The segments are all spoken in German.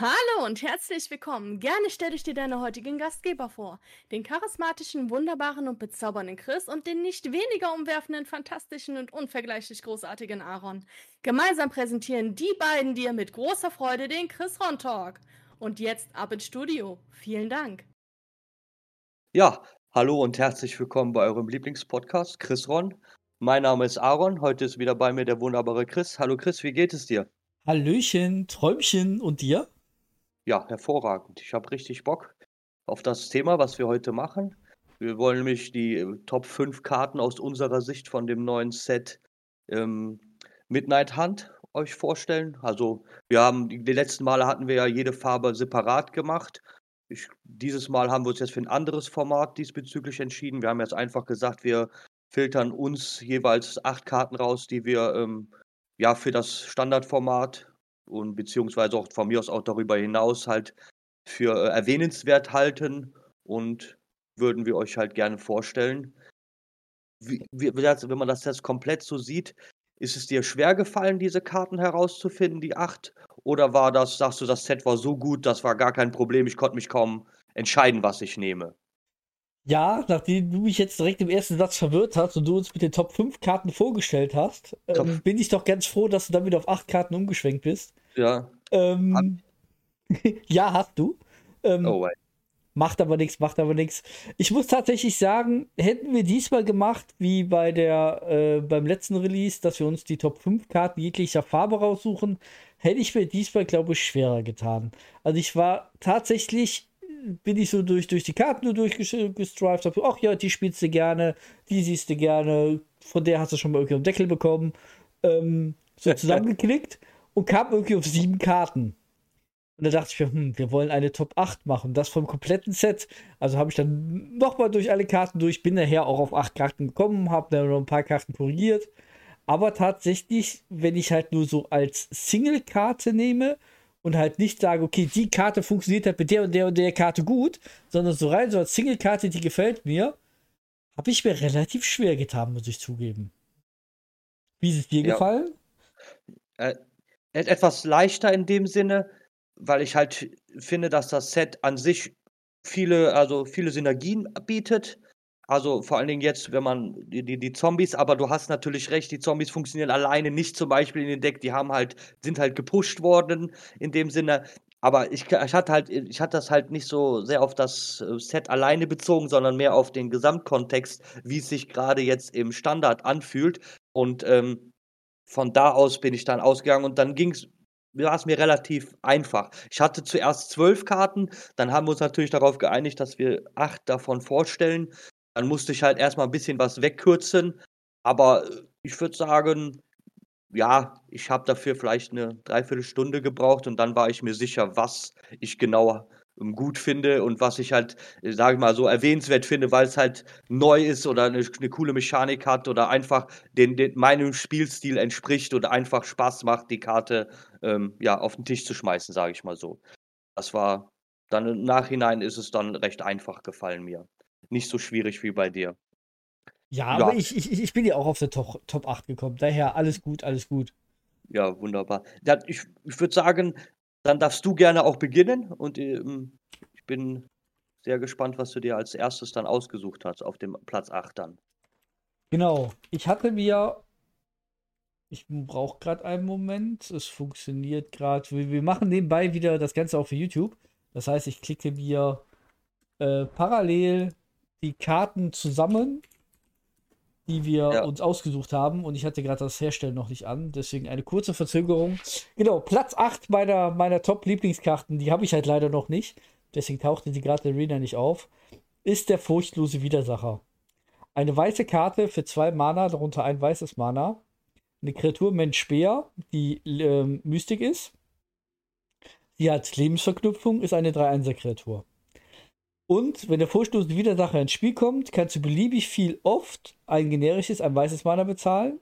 Hallo und herzlich willkommen. Gerne stelle ich dir deine heutigen Gastgeber vor. Den charismatischen, wunderbaren und bezaubernden Chris und den nicht weniger umwerfenden, fantastischen und unvergleichlich großartigen Aaron. Gemeinsam präsentieren die beiden dir mit großer Freude den Chris Ron Talk. Und jetzt ab ins Studio. Vielen Dank. Ja, hallo und herzlich willkommen bei eurem Lieblingspodcast Chris Ron. Mein Name ist Aaron. Heute ist wieder bei mir der wunderbare Chris. Hallo Chris, wie geht es dir? Hallöchen, Träumchen und dir? Ja, hervorragend. Ich habe richtig Bock auf das Thema, was wir heute machen. Wir wollen nämlich die äh, Top 5 Karten aus unserer Sicht von dem neuen Set ähm, Midnight Hunt euch vorstellen. Also wir haben, die, letzten Male hatten wir ja jede Farbe separat gemacht. Ich, dieses Mal haben wir uns jetzt für ein anderes Format diesbezüglich entschieden. Wir haben jetzt einfach gesagt, wir filtern uns jeweils acht Karten raus, die wir ähm, ja für das Standardformat und beziehungsweise auch von mir aus auch darüber hinaus halt für äh, erwähnenswert halten und würden wir euch halt gerne vorstellen. Wie, wie, wenn man das jetzt komplett so sieht, ist es dir schwer gefallen, diese Karten herauszufinden, die acht? Oder war das, sagst du, das Set war so gut, das war gar kein Problem, ich konnte mich kaum entscheiden, was ich nehme? Ja, nachdem du mich jetzt direkt im ersten Satz verwirrt hast und du uns mit den Top 5 Karten vorgestellt hast, ähm, bin ich doch ganz froh, dass du dann wieder auf 8 Karten umgeschwenkt bist. Ja. Ähm, ja, hast du. Ähm, oh, wait. Macht aber nichts, macht aber nichts. Ich muss tatsächlich sagen, hätten wir diesmal gemacht, wie bei der, äh, beim letzten Release, dass wir uns die Top 5 Karten jeglicher Farbe raussuchen, hätte ich mir diesmal, glaube ich, schwerer getan. Also ich war tatsächlich bin ich so durch, durch die Karten nur durchgestrived, habe, ach ja, die spielst du gerne, die siehst du gerne, von der hast du schon mal irgendwie einen Deckel bekommen. Ähm, so zusammengeklickt und kam irgendwie auf sieben Karten. Und da dachte ich mir, hm, wir wollen eine Top 8 machen, das vom kompletten Set. Also habe ich dann nochmal durch alle Karten durch, bin nachher auch auf acht Karten gekommen, habe dann noch ein paar Karten korrigiert. Aber tatsächlich, wenn ich halt nur so als Single-Karte nehme und halt nicht sage, okay, die Karte funktioniert halt mit der und der und der Karte gut, sondern so rein so als Single-Karte, die gefällt mir, habe ich mir relativ schwer getan, muss ich zugeben. Wie ist es dir ja. gefallen? Äh, etwas leichter in dem Sinne, weil ich halt finde, dass das Set an sich viele, also viele Synergien bietet. Also vor allen Dingen jetzt, wenn man die, die, die, Zombies, aber du hast natürlich recht, die Zombies funktionieren alleine nicht zum Beispiel in den Deck, die haben halt, sind halt gepusht worden in dem Sinne. Aber ich, ich hatte halt, ich hatte das halt nicht so sehr auf das äh, Set alleine bezogen, sondern mehr auf den Gesamtkontext, wie es sich gerade jetzt im Standard anfühlt. Und ähm, von da aus bin ich dann ausgegangen und dann ging es war es mir relativ einfach. Ich hatte zuerst zwölf Karten, dann haben wir uns natürlich darauf geeinigt, dass wir acht davon vorstellen. Dann musste ich halt erstmal ein bisschen was wegkürzen. Aber äh, ich würde sagen, ja, ich habe dafür vielleicht eine Dreiviertelstunde gebraucht und dann war ich mir sicher, was ich genau ähm, gut finde und was ich halt, äh, sage ich mal, so erwähnenswert finde, weil es halt neu ist oder eine, eine coole Mechanik hat oder einfach den, den, meinem Spielstil entspricht oder einfach Spaß macht, die Karte ähm, ja, auf den Tisch zu schmeißen, sage ich mal so. Das war dann im Nachhinein ist es dann recht einfach gefallen mir nicht so schwierig wie bei dir. Ja, ja. aber ich, ich, ich bin ja auch auf der Top, Top 8 gekommen. Daher alles gut, alles gut. Ja, wunderbar. Ja, ich ich würde sagen, dann darfst du gerne auch beginnen und ähm, ich bin sehr gespannt, was du dir als erstes dann ausgesucht hast auf dem Platz 8 dann. Genau. Ich hatte mir. Ich brauche gerade einen Moment. Es funktioniert gerade. Wir, wir machen nebenbei wieder das Ganze auch für YouTube. Das heißt, ich klicke mir äh, parallel die Karten zusammen, die wir ja. uns ausgesucht haben. Und ich hatte gerade das Herstellen noch nicht an. Deswegen eine kurze Verzögerung. Genau, Platz 8 meiner, meiner Top-Lieblingskarten, die habe ich halt leider noch nicht. Deswegen tauchte die gerade in Arena nicht auf. Ist der furchtlose Widersacher. Eine weiße Karte für zwei Mana, darunter ein weißes Mana. Eine Kreatur Mensch Speer, die äh, Mystik ist. Die hat Lebensverknüpfung, ist eine 3-1er-Kreatur. Und wenn der vorstoßende Widersacher ins Spiel kommt, kannst du beliebig viel oft ein generisches, ein weißes Mana bezahlen.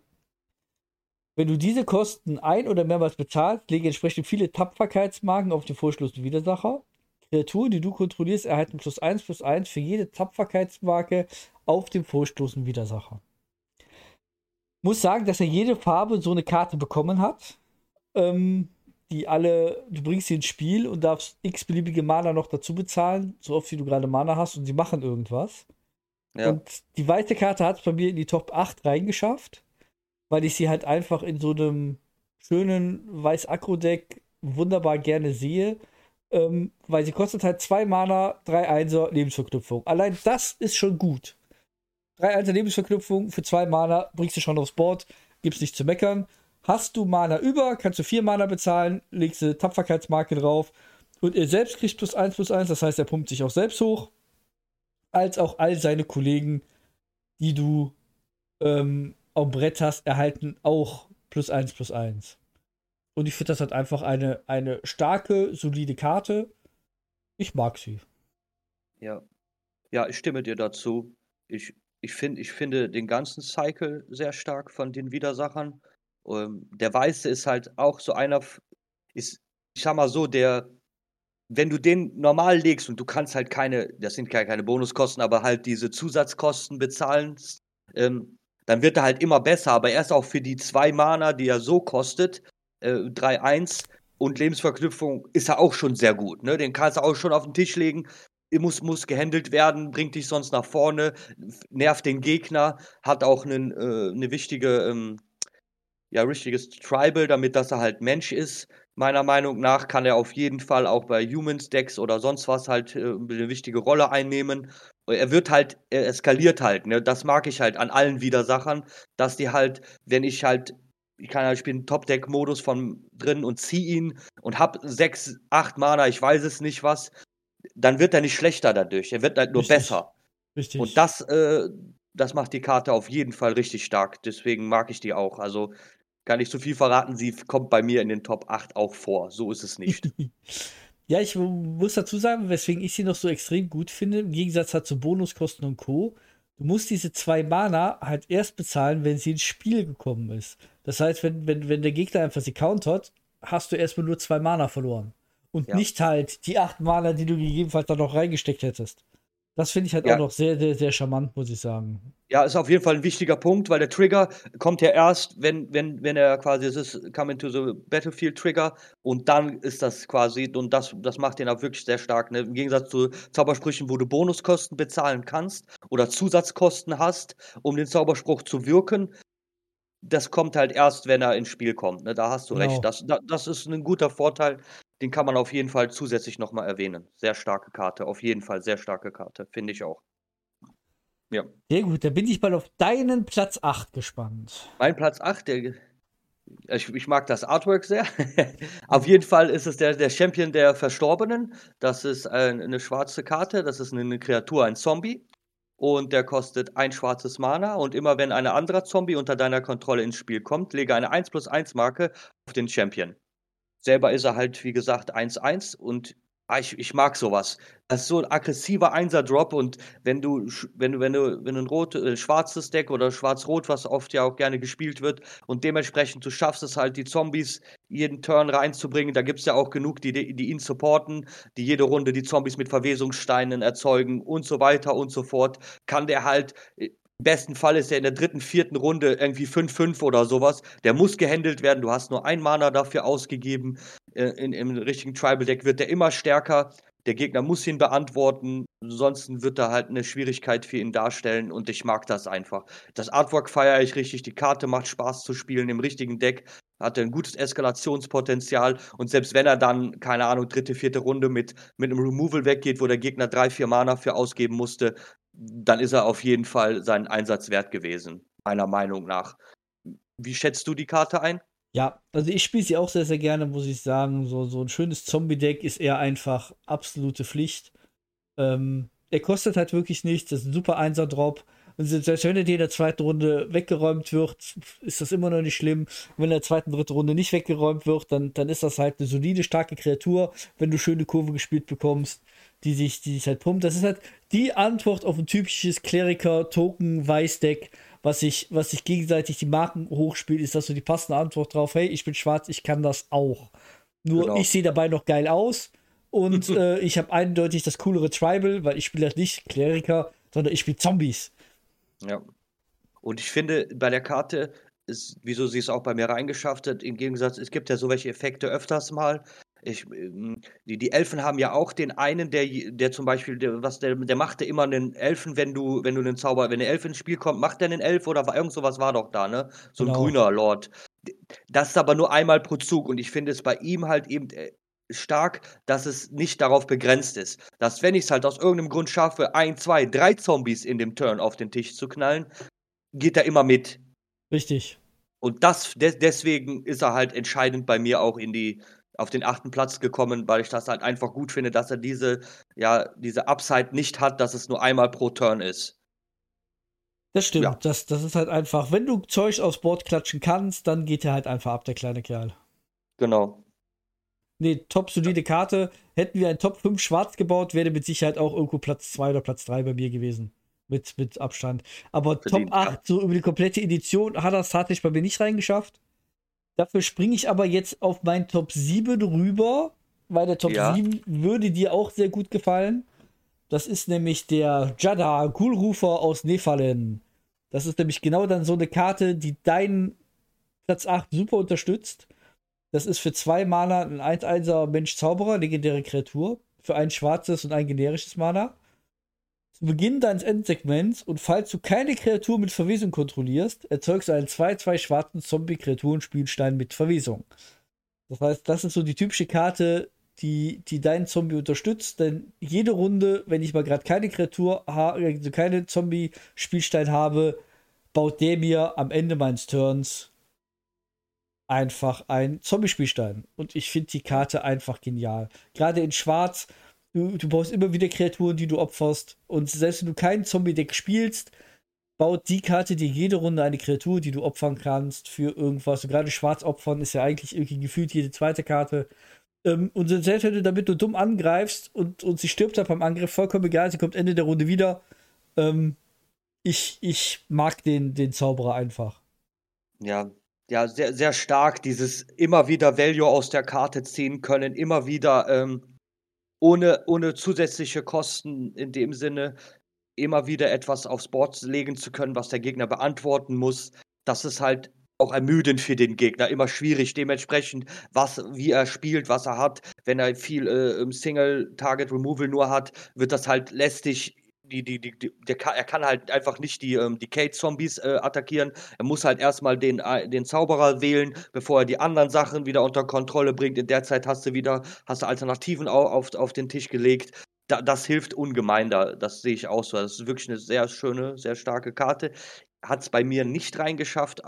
Wenn du diese Kosten ein- oder mehrmals bezahlst, lege entsprechend viele Tapferkeitsmarken auf den vorstoßenden Widersacher. Kreaturen, die du kontrollierst, erhalten plus 1 plus 1 für jede Tapferkeitsmarke auf dem vorstoßenden Widersacher. Muss sagen, dass er jede Farbe so eine Karte bekommen hat. Ähm, die alle, du bringst sie ins Spiel und darfst x beliebige Mana noch dazu bezahlen, so oft wie du gerade Mana hast und sie machen irgendwas. Ja. Und die weiße Karte hat es bei mir in die Top 8 reingeschafft, weil ich sie halt einfach in so einem schönen Weiß-Akro-Deck wunderbar gerne sehe. Ähm, weil sie kostet halt zwei Mana, drei Einser Lebensverknüpfung. Allein das ist schon gut. Drei Einser Lebensverknüpfung für zwei Mana bringst du schon aufs Board, gibt's nicht zu meckern. Hast du Mana über, kannst du vier Mana bezahlen, legst du Tapferkeitsmarke drauf und er selbst kriegt plus eins plus eins, das heißt, er pumpt sich auch selbst hoch, als auch all seine Kollegen, die du ähm, am Brett hast, erhalten auch plus eins plus eins. Und ich finde, das hat einfach eine, eine starke, solide Karte. Ich mag sie. Ja. Ja, ich stimme dir dazu. Ich, ich, find, ich finde den ganzen Cycle sehr stark von den Widersachern. Ähm, der Weiße ist halt auch so einer, ist, ich sag mal so, der, wenn du den normal legst und du kannst halt keine, das sind keine Bonuskosten, aber halt diese Zusatzkosten bezahlen, ähm, dann wird er halt immer besser. Aber erst auch für die zwei Mana, die er so kostet, äh, 3-1 und Lebensverknüpfung ist er auch schon sehr gut. Ne? Den kannst du auch schon auf den Tisch legen. Muss, muss gehandelt werden, bringt dich sonst nach vorne, nervt den Gegner, hat auch einen, äh, eine wichtige, ähm, ja, richtiges Tribal, damit dass er halt Mensch ist. Meiner Meinung nach kann er auf jeden Fall auch bei Humans Decks oder sonst was halt äh, eine wichtige Rolle einnehmen. Er wird halt, er eskaliert halt, ne? Das mag ich halt an allen Widersachern, dass die halt, wenn ich halt ich kann halt spielen Top-Deck-Modus von drin und zieh ihn und hab sechs, acht Mana, ich weiß es nicht was, dann wird er nicht schlechter dadurch. Er wird halt nur richtig. besser. Richtig. Und das, äh, das macht die Karte auf jeden Fall richtig stark. Deswegen mag ich die auch. Also kann ich so viel verraten, sie kommt bei mir in den Top 8 auch vor. So ist es nicht. ja, ich muss dazu sagen, weswegen ich sie noch so extrem gut finde, im Gegensatz halt zu Bonuskosten und Co. Du musst diese zwei Mana halt erst bezahlen, wenn sie ins Spiel gekommen ist. Das heißt, wenn, wenn, wenn der Gegner einfach sie countert, hast du erstmal nur zwei Mana verloren. Und ja. nicht halt die acht Mana, die du gegebenenfalls da noch reingesteckt hättest. Das finde ich halt ja. auch noch sehr, sehr, sehr charmant, muss ich sagen. Ja, ist auf jeden Fall ein wichtiger Punkt, weil der Trigger kommt ja erst, wenn, wenn, wenn er quasi, es ist Come into the Battlefield Trigger und dann ist das quasi, und das, das macht den auch wirklich sehr stark. Ne? Im Gegensatz zu Zaubersprüchen, wo du Bonuskosten bezahlen kannst oder Zusatzkosten hast, um den Zauberspruch zu wirken, das kommt halt erst, wenn er ins Spiel kommt. Ne? Da hast du genau. recht. Das, das ist ein guter Vorteil. Den kann man auf jeden Fall zusätzlich nochmal erwähnen. Sehr starke Karte, auf jeden Fall sehr starke Karte, finde ich auch. Ja. Sehr gut, da bin ich mal auf deinen Platz 8 gespannt. Mein Platz 8, der, ich, ich, mag das Artwork sehr. Auf jeden Fall ist es der, der Champion der Verstorbenen. Das ist eine, eine schwarze Karte, das ist eine Kreatur, ein Zombie und der kostet ein schwarzes Mana. Und immer wenn ein anderer Zombie unter deiner Kontrolle ins Spiel kommt, lege eine 1 plus 1 Marke auf den Champion. Selber ist er halt, wie gesagt, 1-1 und Ah, ich, ich mag sowas. Das ist so ein aggressiver Einser-Drop und wenn du, wenn du, wenn du, wenn du ein rot, äh, schwarzes Deck oder schwarz-rot, was oft ja auch gerne gespielt wird, und dementsprechend du schaffst es halt, die Zombies jeden Turn reinzubringen, da gibt es ja auch genug, die, die ihn supporten, die jede Runde die Zombies mit Verwesungssteinen erzeugen und so weiter und so fort, kann der halt äh, im besten Fall ist er in der dritten, vierten Runde irgendwie 5-5 oder sowas. Der muss gehandelt werden. Du hast nur ein Mana dafür ausgegeben. Äh, in, Im richtigen Tribal-Deck wird der immer stärker. Der Gegner muss ihn beantworten. Ansonsten wird er halt eine Schwierigkeit für ihn darstellen. Und ich mag das einfach. Das Artwork feiere ich richtig. Die Karte macht Spaß zu spielen im richtigen Deck. Hat ein gutes Eskalationspotenzial. Und selbst wenn er dann, keine Ahnung, dritte, vierte Runde mit, mit einem Removal weggeht, wo der Gegner drei, vier Mana für ausgeben musste, dann ist er auf jeden Fall seinen Einsatz wert gewesen, meiner Meinung nach. Wie schätzt du die Karte ein? Ja, also ich spiele sie auch sehr, sehr gerne, muss ich sagen. So, so ein schönes Zombie-Deck ist eher einfach absolute Pflicht. Ähm, er kostet halt wirklich nichts, das ist ein super Einser-Drop. Und selbst wenn er in der zweiten Runde weggeräumt wird, ist das immer noch nicht schlimm. Wenn er in der zweiten, dritten Runde nicht weggeräumt wird, dann, dann ist das halt eine solide, starke Kreatur, wenn du schöne Kurve gespielt bekommst die sich, die sich halt pumpt. Das ist halt die Antwort auf ein typisches Kleriker-Token-Weiß-Deck, was sich, was sich gegenseitig die Marken hochspielt, ist das so die passende Antwort drauf, hey, ich bin schwarz, ich kann das auch. Nur genau. ich sehe dabei noch geil aus und äh, ich habe eindeutig das coolere Tribal, weil ich spiele halt nicht Kleriker, sondern ich spiele Zombies. Ja. Und ich finde, bei der Karte ist, wieso sie es auch bei mir reingeschafft hat. Im Gegensatz, es gibt ja so welche Effekte öfters mal. Ich, ähm, die, die Elfen haben ja auch den einen, der, der zum Beispiel, der, was der, der machte immer einen Elfen, wenn du, wenn du einen Zauber, wenn eine Elf ins Spiel kommt, macht der einen Elf oder irgend sowas war doch da, ne? So ein Genau. grüner Lord. Das ist aber nur einmal pro Zug und ich finde es bei ihm halt eben äh, stark, dass es nicht darauf begrenzt ist. Dass wenn ich es halt aus irgendeinem Grund schaffe, ein, zwei, drei Zombies in dem Turn auf den Tisch zu knallen, geht er immer mit. Richtig. Und das, de deswegen ist er halt entscheidend bei mir auch in die, auf den achten Platz gekommen, weil ich das halt einfach gut finde, dass er diese, ja, diese Upside nicht hat, dass es nur einmal pro Turn ist. Das stimmt. Ja. Das, das ist halt einfach, wenn du Zeug aufs Board klatschen kannst, dann geht er halt einfach ab, der kleine Kerl. Genau. Nee, top solide Karte. Hätten wir ein Top 5 schwarz gebaut, wäre mit Sicherheit auch irgendwo Platz 2 oder Platz 3 bei mir gewesen. Mit, mit Abstand. Aber Verdient, Top 8, so über die komplette Edition, hat das tatsächlich bei mir nicht reingeschafft. Dafür springe ich aber jetzt auf mein Top 7 rüber, weil der Top Ja. 7 würde dir auch sehr gut gefallen. Das ist nämlich der Jada Gulrufer aus Nephalem. Das ist nämlich genau dann so eine Karte, die deinen Platz 8 super unterstützt. Das ist für zwei Mana ein 1-1er Mensch-Zauberer, legendäre Kreatur. Für ein schwarzes und ein generisches Mana. Zu Beginn deines Endsegments und falls du keine Kreatur mit Verwesung kontrollierst, erzeugst du einen 2-2 schwarzen Zombie-Kreaturenspielstein mit Verwesung. Das heißt, das ist so die typische Karte, die, die deinen Zombie unterstützt, denn jede Runde, wenn ich mal gerade keine Kreatur, also keine Zombie-Spielstein habe, baut der mir am Ende meines Turns einfach ein Zombie-Spielstein. Und ich finde die Karte einfach genial. Gerade in Schwarz, du, du baust immer wieder Kreaturen, die du opferst. Und selbst wenn du kein Zombie-Deck spielst, baut die Karte dir jede Runde eine Kreatur, die du opfern kannst für irgendwas. Und gerade Schwarz opfern ist ja eigentlich irgendwie gefühlt jede zweite Karte. Ähm, und selbst wenn du damit nur dumm angreifst und, und sie stirbt dann beim Angriff, vollkommen egal, sie kommt Ende der Runde wieder. Ähm, ich, ich mag den, den Zauberer einfach. Ja, ja, sehr, sehr stark, dieses immer wieder Value aus der Karte ziehen können, immer wieder ähm, ohne, ohne zusätzliche Kosten in dem Sinne, immer wieder etwas aufs Board legen zu können, was der Gegner beantworten muss. Das ist halt auch ermüdend für den Gegner, immer schwierig. Dementsprechend, was, wie er spielt, was er hat. Wenn er viel äh, Single-Target-Removal nur hat, wird das halt lästig. Die, die, die, die, der kann, er kann halt einfach nicht die ähm, Decay-Zombies äh, attackieren. Er muss halt erstmal den, äh, den Zauberer wählen, bevor er die anderen Sachen wieder unter Kontrolle bringt. In der Zeit hast du wieder, hast du Alternativen auf, auf, auf den Tisch gelegt. Da, das hilft ungemein da. Das sehe ich auch so. Das ist wirklich eine sehr schöne, sehr starke Karte. Hat es bei mir nicht reingeschafft.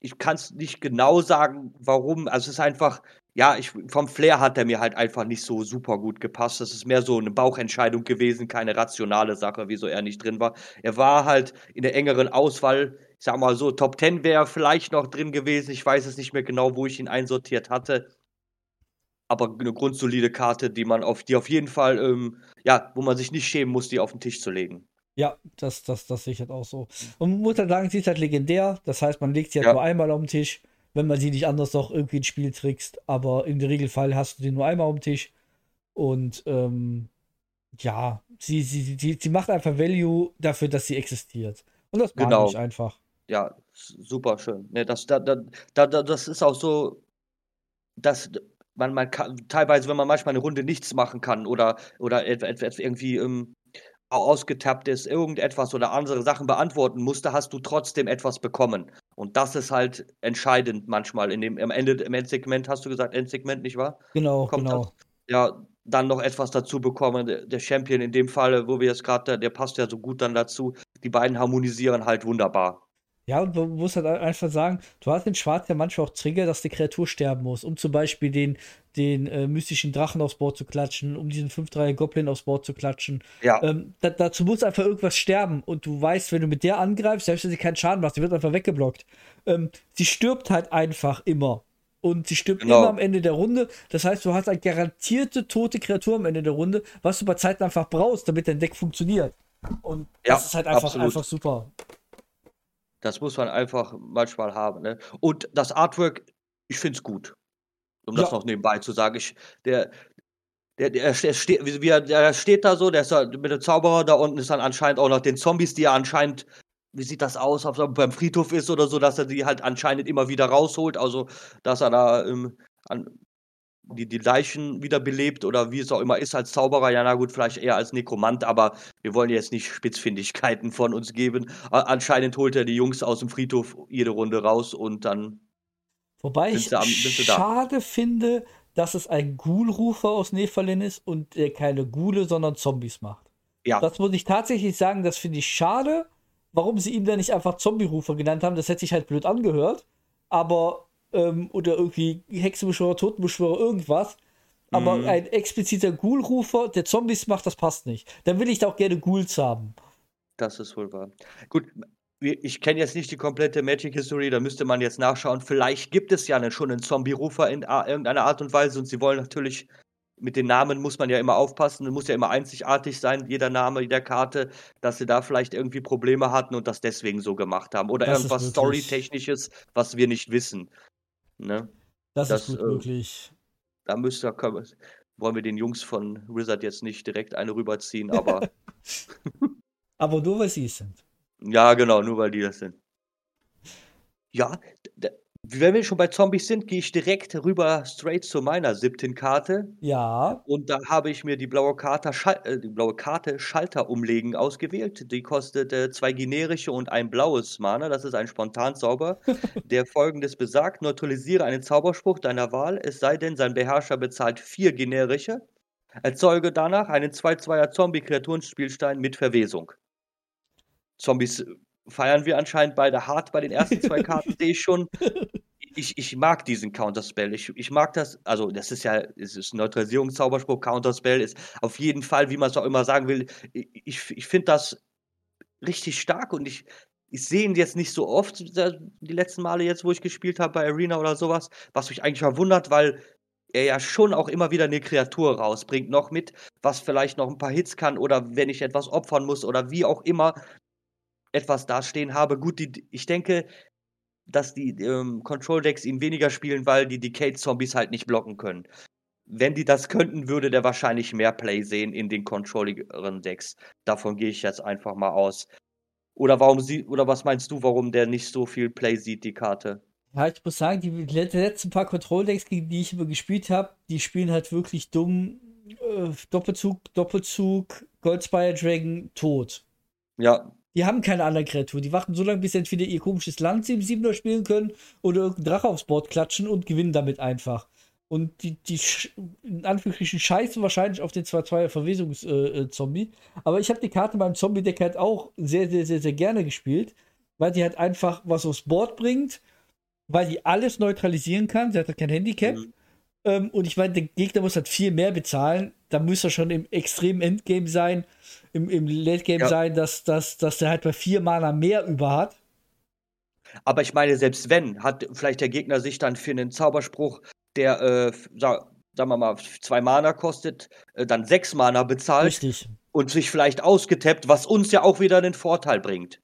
Ich kann es nicht genau sagen, warum. Also es ist einfach, ja, ich, vom Flair hat er mir halt einfach nicht so super gut gepasst. Das ist mehr so eine Bauchentscheidung gewesen, keine rationale Sache, wieso er nicht drin war. Er war halt in der engeren Auswahl, ich sag mal so, Top 10 wäre vielleicht noch drin gewesen. Ich weiß es nicht mehr genau, wo ich ihn einsortiert hatte. Aber eine grundsolide Karte, die man auf, die auf jeden Fall, ähm, ja, wo man sich nicht schämen muss, die auf den Tisch zu legen. Ja, das, das, das sehe ich halt auch so. Und man muss halt sagen, sie ist halt legendär. Das heißt, man legt sie halt Ja. nur einmal auf den Tisch, wenn man sie nicht anders noch irgendwie ins Spiel trickst. Aber im Regelfall hast du sie nur einmal dem Tisch. Und ähm, ja, sie, sie, sie, sie macht einfach Value dafür, dass sie existiert. Und das mag Genau. ich einfach. Ja, super schön. Ne, das, da, da, da, da- das ist auch so, dass man, man kann, teilweise, wenn man manchmal eine Runde nichts machen kann oder, oder irgendwie ähm, ausgetappt ist, irgendetwas oder andere Sachen beantworten musste, hast du trotzdem etwas bekommen. Und das ist halt entscheidend manchmal. In dem, am Ende, im Endsegment hast du gesagt, Endsegment, nicht wahr? Genau, Kommt genau. das? Ja, dann noch etwas dazu bekommen. Der, der Champion in dem Fall, wo wir jetzt gerade, der passt ja so gut dann dazu. Die beiden harmonisieren halt wunderbar. Ja, und man muss halt einfach sagen, du hast in Schwarz ja manchmal auch Trigger, dass die Kreatur sterben muss, um zum Beispiel den, den äh, mystischen Drachen aufs Board zu klatschen, um diesen 5-3 Goblin aufs Board zu klatschen. Ja, Ähm, da, dazu muss einfach irgendwas sterben und du weißt, wenn du mit der angreifst, selbst wenn sie keinen Schaden macht, sie wird einfach weggeblockt. Ähm, sie stirbt halt einfach immer. Und sie stirbt Genau. immer am Ende der Runde. Das heißt, du hast eine garantierte tote Kreatur am Ende der Runde, was du bei Zeiten einfach brauchst, damit dein Deck funktioniert. Und Ja, das ist halt einfach, absolut. einfach super. Das muss man einfach manchmal haben. Ne? Und das Artwork, ich finde es gut. Um das Ja. noch nebenbei zu sagen. Ich, der, der, der, der, steht, wie, er, der steht da so, der ist mit dem Zauberer, da unten ist dann anscheinend auch noch den Zombies, die er anscheinend wie sieht das aus, ob er beim Friedhof ist oder so, dass er die halt anscheinend immer wieder rausholt, also dass er da ähm, an, die, die Leichen wiederbelebt oder wie es auch immer ist als Zauberer. Ja, na gut, vielleicht eher als Nekromant, aber wir wollen jetzt nicht Spitzfindigkeiten von uns geben. anscheinend holt er die Jungs aus dem Friedhof jede Runde raus und dann. Wobei ich am, schade finde, dass es ein Ghoul-Rufer aus Nephalin ist und der keine Ghule, sondern Zombies macht. Ja. Das muss ich tatsächlich sagen, das finde ich schade. Warum sie ihm da nicht einfach Zombie-Rufer genannt haben, das hätte sich halt blöd angehört. Aber ähm, oder irgendwie Hexenbeschwörer, Totenbeschwörer, irgendwas. Aber mhm. ein expliziter Ghoul-Rufer, der Zombies macht, das passt nicht. Dann will ich da auch gerne Ghouls haben. Das ist wohl wahr. Gut, ich kenne jetzt nicht die komplette Magic History, da müsste man jetzt nachschauen. Vielleicht gibt es ja schon einen Zombie-Rufer in irgendeiner Art und Weise und sie wollen natürlich mit den Namen muss man ja immer aufpassen, muss ja immer einzigartig sein, jeder Name jeder Karte, dass sie da vielleicht irgendwie Probleme hatten und das deswegen so gemacht haben. Oder das irgendwas Storytechnisches, was wir nicht wissen. Ne? Das, das ist gut äh, möglich. Da müsste, können, wollen wir den Jungs von Wizard jetzt nicht direkt eine rüberziehen, aber. aber nur weil sie es sind. Ja, genau, nur weil die das sind. Ja, wenn wir schon bei Zombies sind, gehe ich direkt rüber straight zu meiner siebten Karte. Ja. Und da habe ich mir die blaue Karte, Schal äh, die blaue Karte Schalter umlegen ausgewählt. Die kostet äh, zwei generische und ein blaues Mana. Das ist ein Spontanzauber, der folgendes besagt: Neutralisiere einen Zauberspruch deiner Wahl, es sei denn, sein Beherrscher bezahlt vier generische. Erzeuge danach einen 2-2er Zombie-Kreaturenspielstein mit Verwesung. Zombies feiern wir anscheinend beide hart bei den ersten zwei Karten, sehe ich schon. Ich, ich mag diesen Counterspell. Ich, ich mag das, also das ist ja, es ist Neutralisierungszauberspruch, Counterspell ist auf jeden Fall, wie man es auch immer sagen will, ich, ich finde das richtig stark und ich, ich sehe ihn jetzt nicht so oft, die letzten Male jetzt, wo ich gespielt habe bei Arena oder sowas, was mich eigentlich verwundert, weil er ja schon auch immer wieder eine Kreatur rausbringt, noch mit, was vielleicht noch ein paar Hits kann oder wenn ich etwas opfern muss oder wie auch immer, etwas dastehen habe. Gut, die, ich denke, dass die ähm, Control-Decks ihn weniger spielen, weil die Decade-Zombies halt nicht blocken können. Wenn die das könnten, würde der wahrscheinlich mehr Play sehen in den controlligeren Decks. Davon gehe ich jetzt einfach mal aus. Oder warum sie, oder was meinst du, warum der nicht so viel Play sieht, die Karte? Ja, ich muss sagen, die letzten paar Control-Decks, gegen die ich immer gespielt habe, die spielen halt wirklich dumm. Äh, Doppelzug, Doppelzug, Goldspire Dragon, tot. Ja, die haben keine anderen Kreaturen. Die warten so lange, bis sie entweder ihr komisches Land 7-7er spielen können oder irgendeinen Drache aufs Board klatschen und gewinnen damit einfach. Und die, die in Anführungsstrichen scheißen wahrscheinlich auf den 2-2er Verwesungszombie. Äh, äh Aber ich habe die Karte beim Zombie-Deck halt auch sehr, sehr, sehr, sehr gerne gespielt, weil die halt einfach was aufs Board bringt, weil die alles neutralisieren kann. Sie hat halt kein Handicap. Mhm. Ähm, und ich meine, der Gegner muss halt viel mehr bezahlen. Da muss er schon im extremen Endgame sein im, im Late Game ja. sein, dass, dass, dass der halt bei vier Mana mehr über hat. Aber ich meine, selbst wenn, hat vielleicht der Gegner sich dann für einen Zauberspruch, der, äh, sag, sagen wir mal, zwei Mana kostet, äh, dann sechs Mana bezahlt. Richtig. Und sich vielleicht ausgetappt, was uns ja auch wieder einen Vorteil bringt.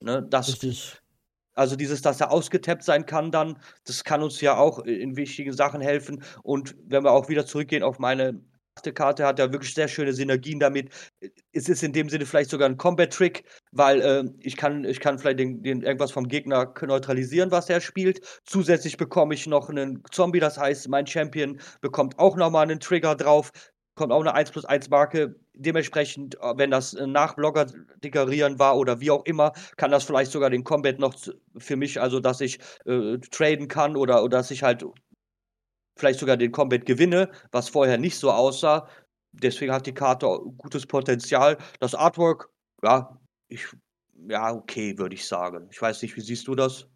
Ne, das, Richtig. Also dieses, dass er ausgetappt sein kann dann, das kann uns ja auch in wichtigen Sachen helfen. Und wenn wir auch wieder zurückgehen auf meine Karte hat ja wirklich sehr schöne Synergien damit. Es ist in dem Sinne vielleicht sogar ein Combat-Trick, weil äh, ich, kann, ich kann vielleicht den, den irgendwas vom Gegner neutralisieren, was er spielt. Zusätzlich bekomme ich noch einen Zombie, das heißt, mein Champion bekommt auch nochmal einen Trigger drauf, kommt auch eine 1 plus 1 Marke. Dementsprechend, äh, wenn das nach Blogger deklarieren war oder wie auch immer, kann das vielleicht sogar den Combat noch für mich, also dass ich äh, traden kann oder, oder dass ich halt vielleicht sogar den Combat gewinne, was vorher nicht so aussah. Deswegen hat die Karte gutes Potenzial. Das Artwork, ja, ich, ja, okay, würde ich sagen. Ich weiß nicht, wie siehst du das?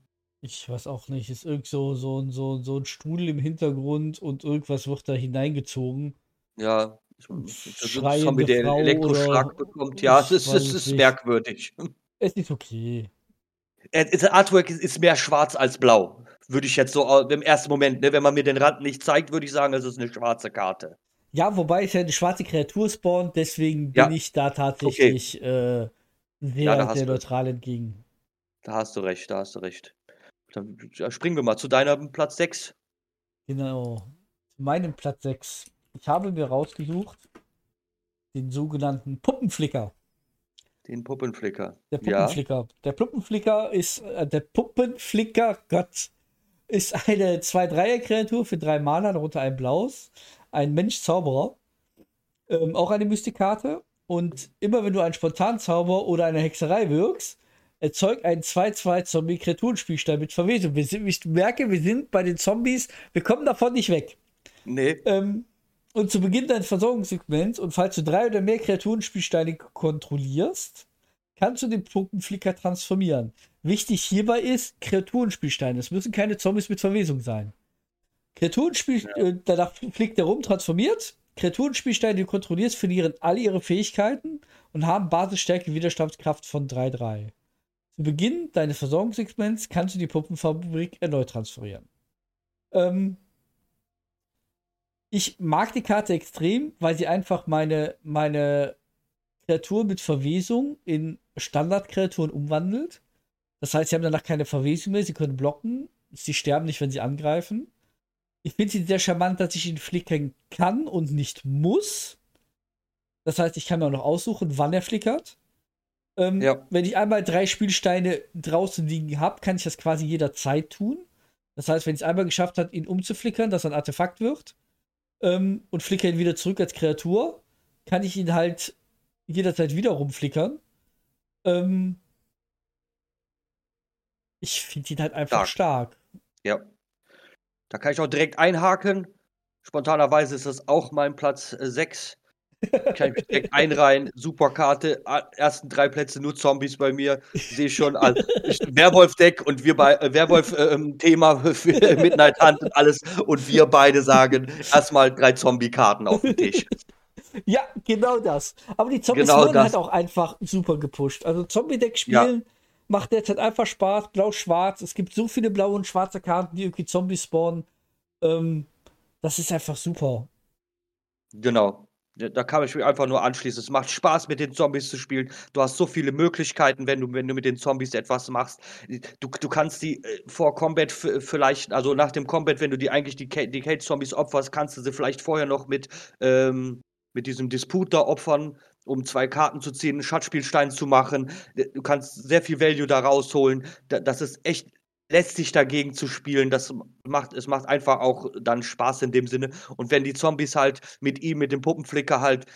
Ich weiß auch nicht. Ist irgend so, so, so, so ein Stuhl im Hintergrund und irgendwas wird da hineingezogen. Ja, Zombie, der einen Elektroschlag bekommt. Ja, es ist, es ist merkwürdig. Es ist okay. Das Artwork ist mehr schwarz als blau würde ich jetzt so im ersten Moment, ne, wenn man mir den Rand nicht zeigt, würde ich sagen, es ist eine schwarze Karte. Ja, wobei es ja eine schwarze Kreatur spawnt, deswegen bin ja. ich da tatsächlich okay. äh, sehr, ja, sehr neutral entgegen. Da hast du recht, da hast du recht. Dann springen wir mal zu deinem Platz 6. Genau, zu meinem Platz 6. Ich habe mir rausgesucht den sogenannten Puppenflicker. Den Puppenflicker. Der Ja. Puppenflicker. Der Puppenflicker ist, äh, der Puppenflicker, Gott, ist eine 2-3er-Kreatur für drei Mana, darunter ein Blaues. Ein Mensch-Zauberer. Ähm, auch eine Mystikkarte. Und immer wenn du einen Spontanzauber oder eine Hexerei wirkst, erzeugt einen 2-2-Zombie-Kreaturenspielstein mit Verwesung. Wir sind, ich merke, wir sind bei den Zombies, wir kommen davon nicht weg. Nee. Ähm, und zu Beginn deines Versorgungssegments und falls du drei oder mehr Kreaturenspielsteine kontrollierst, kannst du den Puppenflicker transformieren. Wichtig hierbei ist Kreaturenspielsteine. Es müssen keine Zombies mit Verwesung sein. Kreaturenspiel, äh, danach fliegt er rum, transformiert. Kreaturenspielsteine, die du kontrollierst, verlieren alle ihre Fähigkeiten und haben Basisstärke Widerstandskraft von 3-3. Zu Beginn deines Versorgungssegments kannst du die Puppenfabrik erneut transferieren. Ähm, ich mag die Karte extrem, weil sie einfach meine, meine Kreatur mit Verwesung in Standardkreaturen umwandelt. Das heißt, sie haben danach keine Verwesung mehr, sie können blocken, sie sterben nicht, wenn sie angreifen. Ich finde sie sehr charmant, dass ich ihn flickern kann und nicht muss. Das heißt, ich kann mir auch noch aussuchen, wann er flickert. Ähm, Ja. Wenn ich einmal drei Spielsteine draußen liegen habe, kann ich das quasi jederzeit tun. Das heißt, wenn ich es einmal geschafft habe, ihn umzuflickern, dass er ein Artefakt wird, ähm, und flicker ihn wieder zurück als Kreatur, kann ich ihn halt jederzeit wieder rumflickern. Ähm, ich finde ihn halt einfach stark. Ja. Da kann ich auch direkt einhaken. Spontanerweise ist das auch mein Platz 6. Kann ich mich direkt einreihen. Super Karte. Ersten drei Plätze nur Zombies bei mir. Sehe schon. Also, Werwolf-Deck und wir bei äh, Werwolf-Thema für Midnight Hunt und alles. Und wir beide sagen erstmal drei Zombie-Karten auf den Tisch. Ja, genau das. Aber die Zombies Genau wurden halt auch einfach super gepusht. Also Zombie-Deck spielen macht derzeit einfach Spaß. Blau-Schwarz. Es gibt so viele blaue und schwarze Karten, die irgendwie Zombies spawnen. Ähm, das ist einfach super. Genau. Da kann ich mich einfach nur anschließen. Es macht Spaß, mit den Zombies zu spielen. Du hast so viele Möglichkeiten, wenn du, wenn du mit den Zombies etwas machst. Du, du kannst die äh, vor Combat vielleicht, also nach dem Combat, wenn du die eigentlich die, die Cage-Zombies opferst, kannst du sie vielleicht vorher noch mit, ähm, mit diesem Disput da opfern, um zwei Karten zu ziehen, einen Schatzspielstein zu machen. Du kannst sehr viel Value da rausholen. Da, das ist echt lästig dagegen zu spielen. Das macht, es macht einfach auch dann Spaß in dem Sinne. Und wenn die Zombies halt mit ihm, mit dem Puppenflicker halt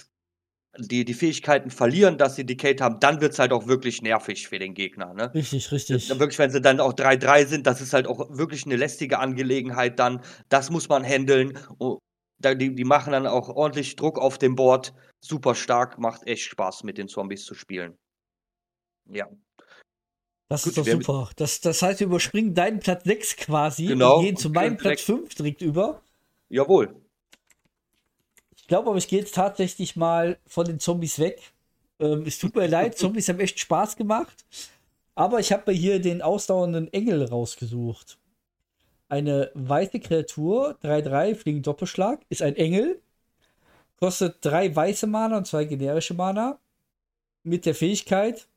die, die Fähigkeiten verlieren, dass sie Decade haben, dann wird es halt auch wirklich nervig für den Gegner. Ne? Richtig, richtig. Dann wirklich, wenn sie dann auch 3-3 sind, das ist halt auch wirklich eine lästige Angelegenheit dann. Das muss man handeln. Die, die machen dann auch ordentlich Druck auf dem Board. Super stark, macht echt Spaß, mit den Zombies zu spielen. Ja. Das Gut, ist doch super. Das, das heißt, wir überspringen deinen Platz 6 quasi Genau, und gehen zu meinem Platz 5 direkt über. Jawohl. Ich glaube aber, ich gehe jetzt tatsächlich mal von den Zombies weg. Ähm, es tut mir leid, Zombies haben echt Spaß gemacht. Aber ich habe mir hier den ausdauernden Engel rausgesucht. Eine weiße Kreatur, 3-3, fliegen Doppelschlag, ist ein Engel. Kostet drei weiße Mana und zwei generische Mana. Mit der Fähigkeit,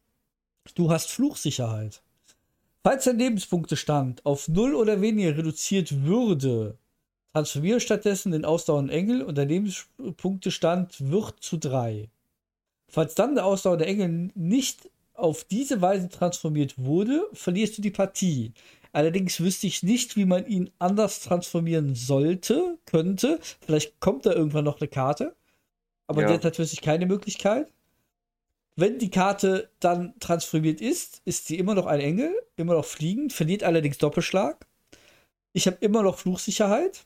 du hast Fluchsicherheit. Falls dein Lebenspunktestand auf 0 oder weniger reduziert würde, transformiere stattdessen den ausdauernden Engel und dein Lebenspunktestand wird zu 3. Falls dann der ausdauernde Engel nicht auf diese Weise transformiert wurde, verlierst du die Partie. Allerdings wüsste ich nicht, wie man ihn anders transformieren sollte, könnte. Vielleicht kommt da irgendwann noch eine Karte. Aber Ja. derzeit wüsste ich keine Möglichkeit. Wenn die Karte dann transformiert ist, ist sie immer noch ein Engel, immer noch fliegend, verliert allerdings Doppelschlag. Ich habe immer noch Fluchsicherheit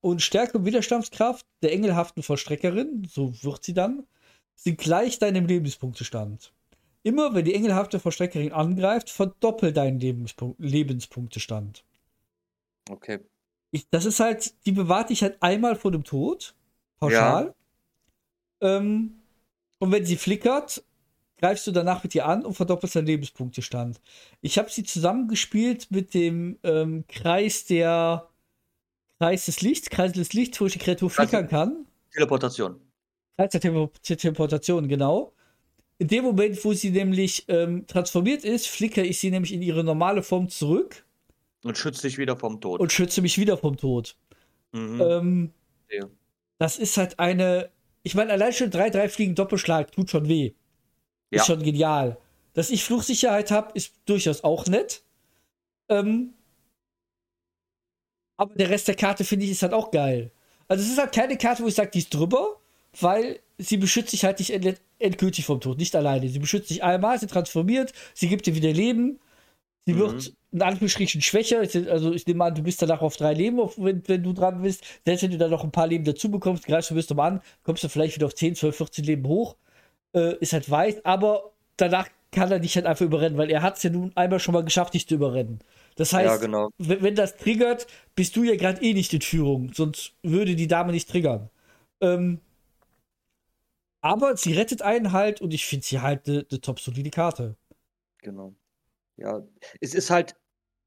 und Stärke und Widerstandskraft der engelhaften Vollstreckerin, so wird sie dann, sind gleich deinem Lebenspunktestand. Immer wenn die engelhafte Vollstreckerin angreift, verdoppelt deinen Lebenspunkt, Lebenspunktestand. Okay. Ich, das ist halt, die bewahrt dich halt einmal vor dem Tod. Pauschal. Ähm, und wenn sie flickert, greifst du danach mit ihr an und verdoppelst deinen Lebenspunktestand. Ich habe sie zusammengespielt mit dem ähm, Kreis der Kreis des Lichts, Kreis des Lichts, wo ich die Kreatur flickern kann. Teleportation. Kreis der Tele Teleportation, genau. In dem Moment, wo sie nämlich ähm, transformiert ist, flickere ich sie nämlich in ihre normale Form zurück Und schützt dich wieder vom Tod. und schütze mich wieder vom Tod. mhm. Ähm, Verstehe. das ist halt eine. Ich meine, allein schon 3-3 Fliegen Doppelschlag tut schon weh. Ist Ja. schon genial. Dass ich Fluchsicherheit habe, ist durchaus auch nett. Ähm, aber der Rest der Karte, finde ich, ist halt auch geil. Also es ist halt keine Karte, wo ich sage, die ist drüber, weil sie beschützt dich halt nicht end endgültig vom Tod, nicht alleine. Sie beschützt dich einmal, sie transformiert, sie gibt dir wieder Leben. Sie Mhm. wird in Anführungsstrichen schwächer. Also ich nehme an, du bist danach auf drei Leben, wenn, wenn du dran bist. Selbst wenn du dann noch ein paar Leben dazu bekommst, greifst du bis zum an, kommst du vielleicht wieder auf 10, 12, 14 Leben hoch. Äh, ist halt weiß, aber danach kann er dich halt einfach überrennen, weil er hat es ja nun einmal schon mal geschafft, dich zu überrennen. Das heißt, Ja, genau. wenn, wenn das triggert, bist du ja gerade eh nicht in Führung, sonst würde die Dame nicht triggern. Ähm, aber sie rettet einen halt und ich finde sie halt eine ne top solide Karte. Genau. Ja, es ist halt,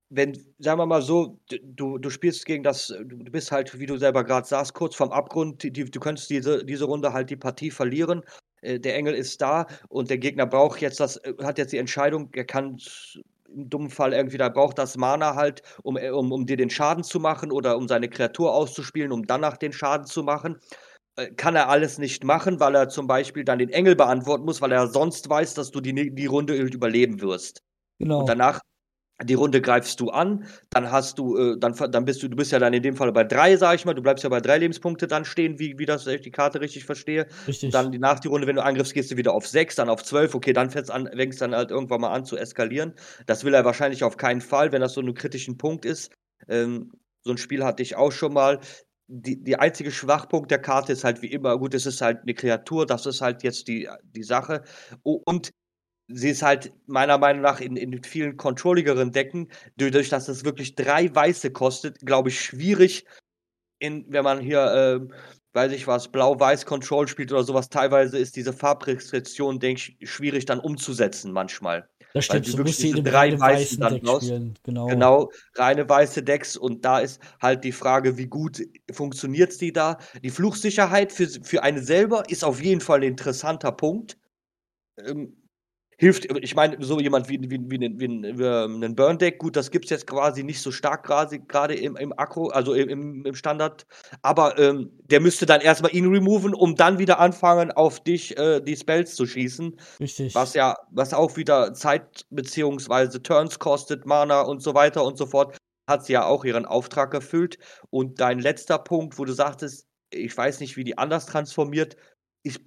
wenn, sagen wir mal so, du, du spielst gegen das, du bist halt, wie du selber gerade sagst, kurz vorm Abgrund, die, die, du könntest diese, diese Runde halt die Partie verlieren. Äh, Der Engel ist da und der Gegner braucht jetzt das, äh, hat jetzt die Entscheidung, er kann im dummen Fall irgendwie, da braucht das Mana halt, um, äh, um, um dir den Schaden zu machen oder um seine Kreatur auszuspielen, um danach den Schaden zu machen. Kann er alles nicht machen, weil er zum Beispiel dann den Engel beantworten muss, weil er sonst weiß, dass du die, die Runde überleben wirst. Genau. Und danach, die Runde greifst du an, dann hast du, äh, dann, dann bist du, du bist ja dann in dem Fall bei drei, sag ich mal, du bleibst ja bei drei Lebenspunkte dann stehen, wie, wie das, ich die Karte richtig verstehe. Richtig. Dann die, nach die Runde, wenn du angriffst, gehst du wieder auf sechs, dann auf zwölf, okay, dann fängst an, fängst dann halt irgendwann mal an zu eskalieren. Das will er wahrscheinlich auf keinen Fall, wenn das so ein kritischen Punkt ist. Ähm, so ein Spiel hatte ich auch schon mal. Die, die einzige Schwachpunkt der Karte ist halt wie immer, gut, es ist halt eine Kreatur, das ist halt jetzt die, die Sache. Und sie ist halt meiner Meinung nach in, in vielen controlligeren Decken, dadurch, dass es wirklich drei Weiße kostet, glaube ich, schwierig, in, wenn man hier, ähm, weiß ich was, Blau-Weiß-Control spielt oder sowas, teilweise ist diese Farbrestriktion, denke ich, schwierig dann umzusetzen manchmal. das weil stimmt, du du wirklich diese drei Weißen dann spielen. Genau. Genau, reine weiße Decks und da ist halt die Frage, wie gut funktioniert die da? Die Fluchsicherheit für, für einen selber ist auf jeden Fall ein interessanter Punkt. Ähm, hilft, ich meine, so jemand wie, wie, wie, ein- wie, ein- wie ein Burn-Deck, gut, das gibt es jetzt quasi nicht so stark gerade im, im Akku, also im, im, im Standard, aber ähm, der müsste dann erstmal ihn removen, um dann wieder anfangen, auf dich äh, die Spells zu schießen. Richtig. Was ja, was auch wieder Zeit beziehungsweise Turns kostet, Mana und so weiter und so fort, hat sie ja auch ihren Auftrag erfüllt. Und dein letzter Punkt, wo du sagtest, ich weiß nicht, wie die anders transformiert, ich,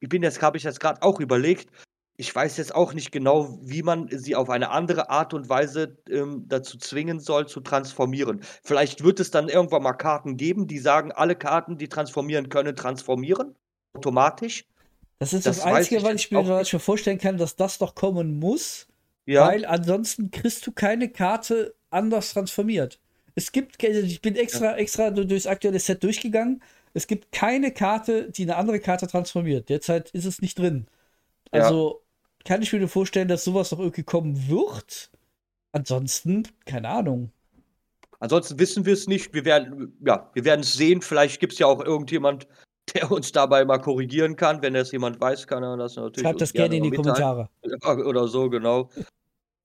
ich bin jetzt, habe ich jetzt gerade auch überlegt, ich weiß jetzt auch nicht genau, wie man sie auf eine andere Art und Weise ähm, dazu zwingen soll, zu transformieren. Vielleicht wird es dann irgendwann mal Karten geben, die sagen, alle Karten, die transformieren können, transformieren. Automatisch. Das ist das das, Einzige, ich was ich mir, was ich mir vorstellen kann, dass das doch kommen muss, Ja. weil ansonsten kriegst du keine Karte anders transformiert. Es gibt, keine- ich bin extra, extra du- durchs aktuelle Set durchgegangen. Es gibt keine Karte, die eine andere Karte transformiert. Derzeit ist es nicht drin. Ja. Also kann ich mir nur vorstellen, dass sowas noch irgendwie kommen wird. Ansonsten, keine Ahnung. Ansonsten wissen wir es nicht. Wir werden, ja, wir werden es sehen. Vielleicht gibt es ja auch irgendjemand, der uns dabei mal korrigieren kann. Wenn das jemand weiß, kann er das natürlich. Schreibt das gerne in die. Kommentare. Oder so, genau.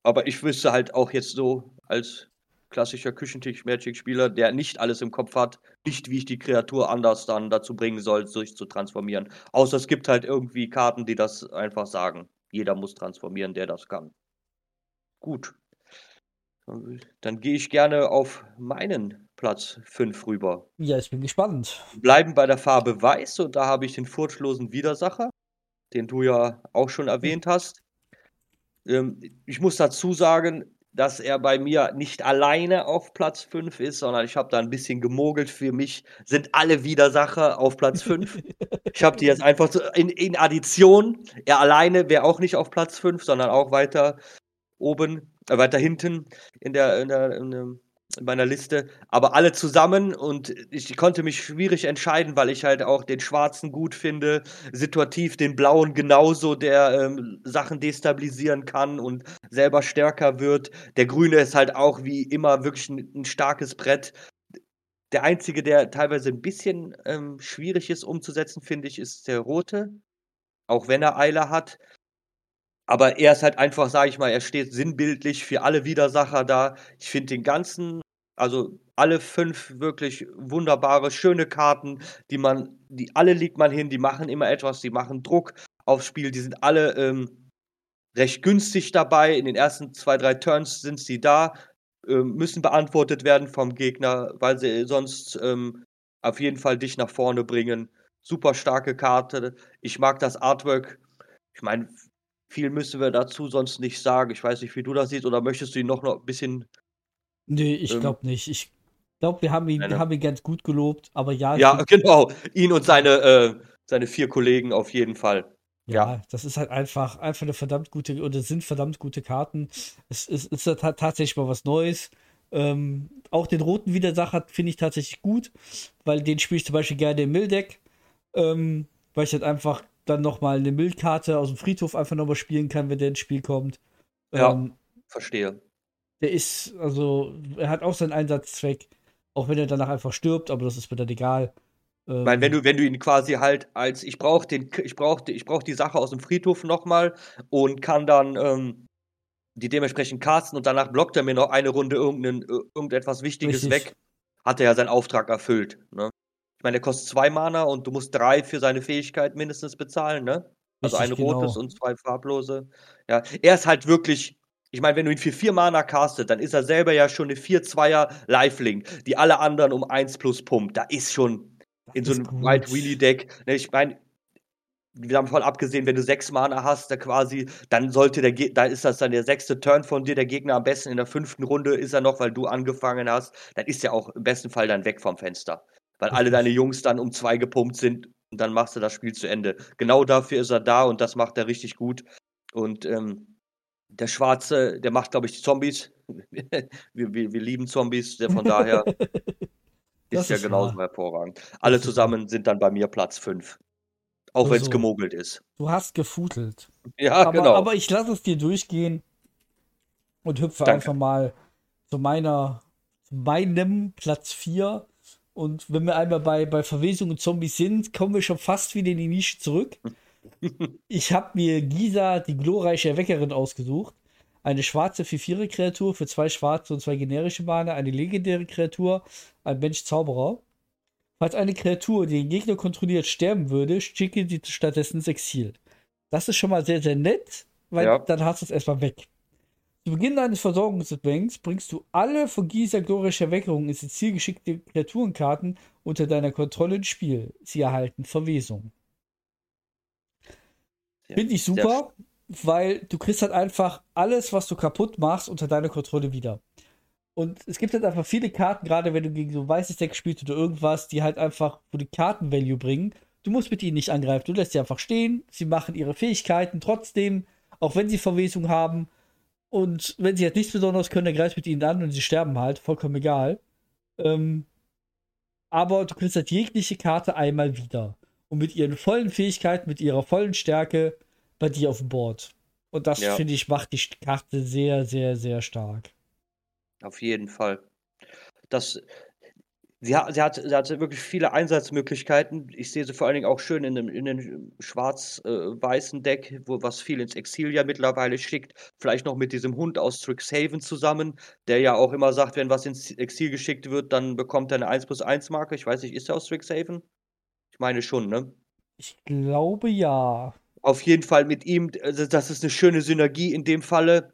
Aber ich wüsste halt auch jetzt so, als klassischer Küchentisch-Magic-Spieler, der nicht alles im Kopf hat, nicht, wie ich die Kreatur anders dann dazu bringen soll, sich zu transformieren. Außer es gibt halt irgendwie Karten, die das einfach sagen. Jeder muss transformieren, der das kann. Gut. Dann, gehe ich gerne auf meinen Platz 5 rüber. Ja, ich bin gespannt. Wir bleiben bei der Farbe Weiß und da habe ich den furchtlosen Widersacher, den du ja auch schon erwähnt hast. Ähm, ich muss dazu sagen, dass er bei mir nicht alleine auf Platz 5 ist, sondern ich habe da ein bisschen gemogelt. Für mich sind alle Widersacher auf Platz 5. ich habe die jetzt einfach in, in Addition. Er alleine wäre auch nicht auf Platz 5, sondern auch weiter oben, äh, weiter hinten in der, in der, in der in meiner Liste, aber alle zusammen und ich konnte mich schwierig entscheiden, weil ich halt auch den Schwarzen gut finde, situativ den Blauen genauso, der ähm, Sachen destabilisieren kann und selber stärker wird. Der Grüne ist halt auch wie immer wirklich ein, ein starkes Brett. Der einzige, der teilweise ein bisschen ähm, schwierig ist umzusetzen, finde ich, ist der Rote, auch wenn er Eile hat. Aber er ist halt einfach, sage ich mal, er steht sinnbildlich für alle Widersacher da. Ich finde den ganzen, also alle fünf wirklich wunderbare, schöne Karten, die man, die alle legt man hin, die machen immer etwas, die machen Druck aufs Spiel, die sind alle ähm, recht günstig dabei. In den ersten zwei, drei Turns sind sie da, äh, müssen beantwortet werden vom Gegner, weil sie sonst ähm, auf jeden Fall dich nach vorne bringen. Super starke Karte. Ich mag das Artwork. Ich meine, viel müssen wir dazu sonst nicht sagen. Ich weiß nicht, wie du das siehst, oder möchtest du ihn noch, noch ein bisschen. Nee, ich ähm, glaube nicht. Ich glaube, wir haben ihn, wir haben ihn ganz gut gelobt, aber ja. Ja, genau. Ihn und seine, äh, seine vier Kollegen auf jeden Fall. Ja, ja, das ist halt einfach, einfach eine verdammt gute, oder sind verdammt gute Karten. Es, es, es ist tatsächlich mal was Neues. Ähm, auch den roten Widersacher finde ich tatsächlich gut, weil den spiele ich zum Beispiel gerne im Milddeck, ähm, weil ich halt einfach dann nochmal eine Mildkarte aus dem Friedhof einfach nochmal spielen kann, wenn der ins Spiel kommt. Ja, ähm, verstehe. Der ist, also, er hat auch seinen Einsatzzweck, auch wenn er danach einfach stirbt, aber das ist mir dann egal. Ich meine, wenn du, wenn du ihn quasi halt als ich brauche den, ich brauche ich brauch die Sache aus dem Friedhof nochmal und kann dann ähm, die dementsprechend casten und danach blockt er mir noch eine Runde irgendein, irgendetwas Wichtiges Richtig. weg, hat er ja seinen Auftrag erfüllt. Ne? Ich meine, der kostet zwei Mana und du musst drei für seine Fähigkeit mindestens bezahlen, ne? Also Richtig, ein rotes genau. und zwei farblose. Ja, er ist halt wirklich. Ich meine, wenn du ihn für vier Mana castet, dann ist er selber ja schon eine 4-2er Lifelink, die alle anderen um 1 plus pumpt. Da ist schon in so einem White Wheelie Deck. Ne, ich meine, wir haben voll abgesehen, wenn du sechs Mana hast, da quasi, dann sollte der da ist das dann der sechste Turn von dir, der Gegner am besten in der fünften Runde ist er noch, weil du angefangen hast, dann ist er auch im besten Fall dann weg vom Fenster. Weil alle deine Jungs dann um zwei gepumpt sind und dann machst du das Spiel zu Ende. Genau dafür ist er da und das macht er richtig gut. Und ähm, der Schwarze, der macht, glaube ich, Zombies. wir, wir, wir, lieben Zombies, der von daher ist ja genauso wahr. hervorragend. Alle zusammen sind dann bei mir Platz 5. Auch also, wenn es gemogelt ist. Du hast gefutelt. Ja, aber, genau. Aber ich lasse es dir durchgehen und hüpfe Danke. einfach mal zu meiner, zu meinem Platz 4. Und wenn wir einmal bei, bei Verwesung und Zombies sind, kommen wir schon fast wieder in die Nische zurück. ich habe mir Gisa, die glorreiche Erweckerin, ausgesucht. Eine schwarze 4-4-Kreatur für zwei schwarze und zwei generische Mana, eine legendäre Kreatur, ein Mensch-Zauberer. Falls eine Kreatur, die den Gegner kontrolliert, sterben würde, schicke sie stattdessen ins Exil. Das ist schon mal sehr, sehr nett, weil ja. dann hast du es erstmal weg. Zu Beginn deines Versorgungsbanks bringst du alle von Gisa glorischer Erweckung ins Ziel geschickte Kreaturenkarten unter deiner Kontrolle ins Spiel. Sie erhalten Verwesung. Ja, Finde ich super, weil du kriegst halt einfach alles, was du kaputt machst, unter deiner Kontrolle wieder. Und es gibt halt einfach viele Karten, gerade wenn du gegen so ein weißes Deck spielst oder irgendwas, die halt einfach, wo die Karten-Value bringen. Du musst mit ihnen nicht angreifen. Du lässt sie einfach stehen. Sie machen ihre Fähigkeiten trotzdem, auch wenn sie Verwesung haben. Und wenn sie halt nichts Besonderes können, dann greifst du mit ihnen an und sie sterben halt. Vollkommen egal. Ähm, aber du kriegst halt jegliche Karte einmal wieder. Und mit ihren vollen Fähigkeiten, mit ihrer vollen Stärke bei dir auf dem Board. Und das, ja. finde ich, macht die Karte sehr, sehr, sehr stark. Auf jeden Fall. Das, sie, hat, sie, hat, sie hat wirklich viele Einsatzmöglichkeiten. Ich sehe sie vor allen Dingen auch schön in dem, in dem schwarz-weißen äh, Deck, wo, was viel ins Exil ja mittlerweile schickt. Vielleicht noch mit diesem Hund aus Strixhaven zusammen, der ja auch immer sagt, wenn was ins Exil geschickt wird, dann bekommt er eine 1 plus 1 Marke. Ich weiß nicht, ist er aus Strixhaven? Ich meine schon, ne? Ich glaube ja. Auf jeden Fall mit ihm, also das ist eine schöne Synergie in dem Falle.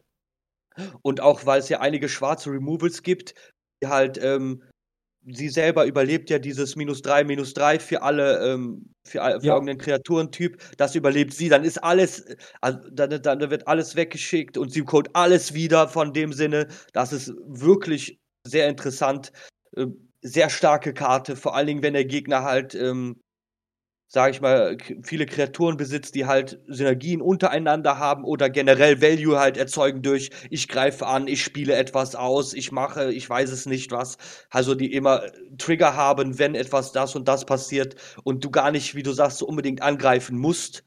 Und auch, weil es ja einige schwarze Removals gibt, die halt, ähm, sie selber überlebt ja dieses minus drei, minus drei für alle, ähm, für, für ja. irgendeinen Kreaturentyp. Das überlebt sie. Dann ist alles, also, dann, dann wird alles weggeschickt und sie code alles wieder von dem Sinne. Das ist wirklich sehr interessant. Ähm, sehr starke Karte, vor allen Dingen, wenn der Gegner halt ähm, sage ich mal, viele Kreaturen besitzt, die halt Synergien untereinander haben oder generell Value halt erzeugen durch, ich greife an, ich spiele etwas aus, ich mache, ich weiß es nicht was. Also die immer Trigger haben, wenn etwas das und das passiert und du gar nicht, wie du sagst, so unbedingt angreifen musst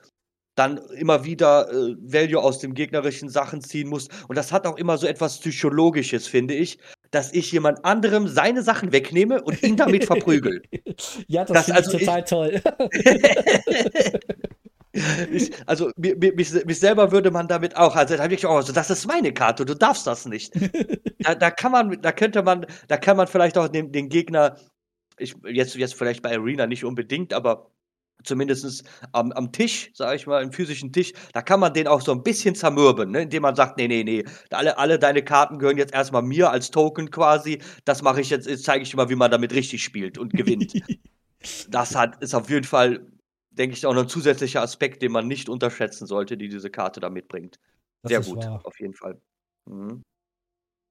dann immer wieder äh, Value aus dem gegnerischen Sachen ziehen musst. Und das hat auch immer so etwas Psychologisches, finde ich, dass ich jemand anderem seine Sachen wegnehme und ihn damit verprügel. ja, das, das finde also ich total ich, toll. ich, also mich, mich, mich, selber würde man damit auch, also da habe ich auch, also das ist meine Karte, du darfst das nicht. da, da, kann man, da könnte man, da kann man vielleicht auch den, den Gegner, ich, jetzt, jetzt vielleicht bei Arena nicht unbedingt, aber zumindest am, am Tisch, sage ich mal, im physischen Tisch, da kann man den auch so ein bisschen zermürben, ne? indem man sagt, nee, nee, nee, alle, alle deine Karten gehören jetzt erstmal mir als Token quasi. Das mache ich jetzt, jetzt zeige ich dir mal, wie man damit richtig spielt und gewinnt. das hat, ist auf jeden Fall, denke ich, auch noch ein zusätzlicher Aspekt, den man nicht unterschätzen sollte, die diese Karte da mitbringt. Das Sehr gut, wahr. auf jeden Fall. Mhm.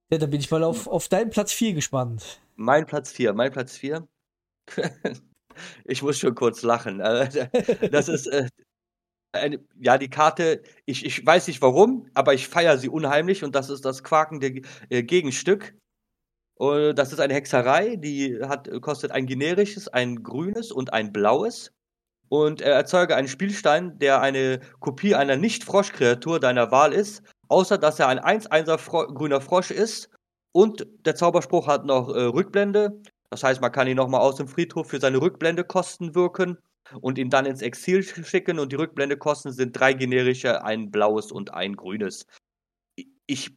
Ja, da bin ich mal auf, auf deinen Platz 4 gespannt. Mein Platz 4, mein Platz 4. ich muss schon kurz lachen. Äh, Das ist, äh, eine, ja, die Karte, ich, ich weiß nicht warum, aber ich feiere sie unheimlich und das ist das quakende äh, Gegenstück. Und das ist eine Hexerei, die hat, kostet ein generisches, ein grünes und ein blaues. Und er erzeuge einen Spielstein, der eine Kopie einer Nicht-Frosch-Kreatur deiner Wahl ist, außer dass er ein 1-1er Fro grüner Frosch ist. Und der Zauberspruch hat noch äh, Rückblende. Das heißt, man kann ihn nochmal aus dem Friedhof für seine Rückblendekosten wirken und ihn dann ins Exil sch- schicken. Und die Rückblendekosten sind drei generische, ein blaues und ein grünes. Ich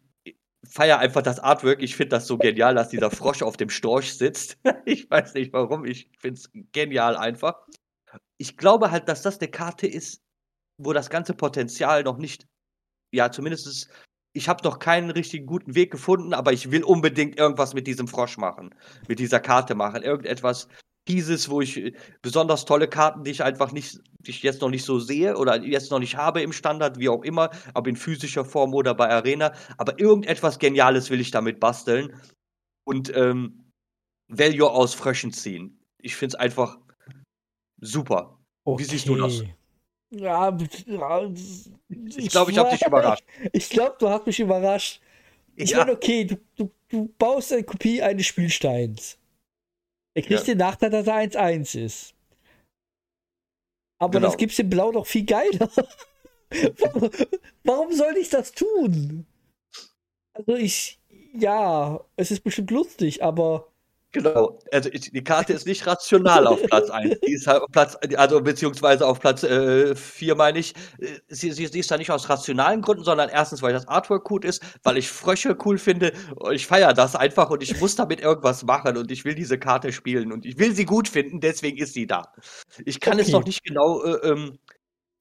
feiere einfach das Artwork. Ich finde das so genial, dass dieser Frosch auf dem Storch sitzt. ich weiß nicht warum. Ich finde es genial einfach. Ich glaube halt, dass das eine Karte ist, wo das ganze Potenzial noch nicht, ja, zumindest ich habe noch keinen richtigen guten Weg gefunden, aber ich will unbedingt irgendwas mit diesem Frosch machen, mit dieser Karte machen. Irgendetwas dieses, wo ich äh, besonders tolle Karten, die ich einfach nicht, die ich jetzt noch nicht so sehe oder jetzt noch nicht habe im Standard, wie auch immer, ob in physischer Form oder bei Arena. Aber irgendetwas Geniales will ich damit basteln und ähm, Value aus Fröschen ziehen. Ich finde es einfach super. Wie siehst du das? Ja, Ich glaube, ich habe dich überrascht. Ich glaube, du hast mich überrascht. Ich Ja. meine, okay, du, du, du baust eine Kopie eines Spielsteins. Er kriegt Ja. den Nachteil, dass er 1-1 ist. Aber Genau. das gibt's in Blau doch viel geiler. warum, warum soll ich das tun? Also ich, ja, es ist bestimmt lustig, aber Genau. Also ich, die Karte ist nicht rational auf Platz 1. Die ist halt auf Platz, also beziehungsweise auf Platz 4 meine ich. Äh, Sie, sie, sie ist da nicht aus rationalen Gründen, sondern erstens, weil das Artwork gut ist, weil ich Frösche cool finde. Ich feiere das einfach und ich muss damit irgendwas machen und ich will diese Karte spielen und ich will sie gut finden, deswegen ist sie da. Ich kann es Okay. noch nicht genau, äh, ähm,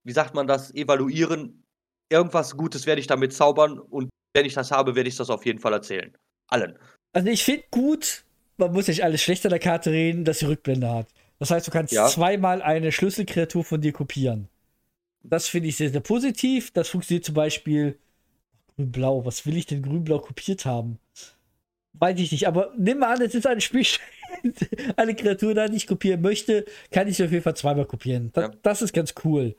wie sagt man das, evaluieren. Irgendwas Gutes werde ich damit zaubern und wenn ich das habe, werde ich das auf jeden Fall erzählen. Allen. Also ich finde gut, man muss nicht alles schlecht an der Karte reden, dass sie Rückblende hat. Das heißt, du kannst Ja. zweimal eine Schlüsselkreatur von dir kopieren. Das finde ich sehr, sehr positiv. Das funktioniert zum Beispiel grün-blau. Was will ich denn grün-blau kopiert haben? Weiß ich nicht, aber nimm mal an, es ist ein Spiel, eine Kreatur, die ich kopieren möchte, kann ich sie auf jeden Fall zweimal kopieren. Das, Ja. das ist ganz cool.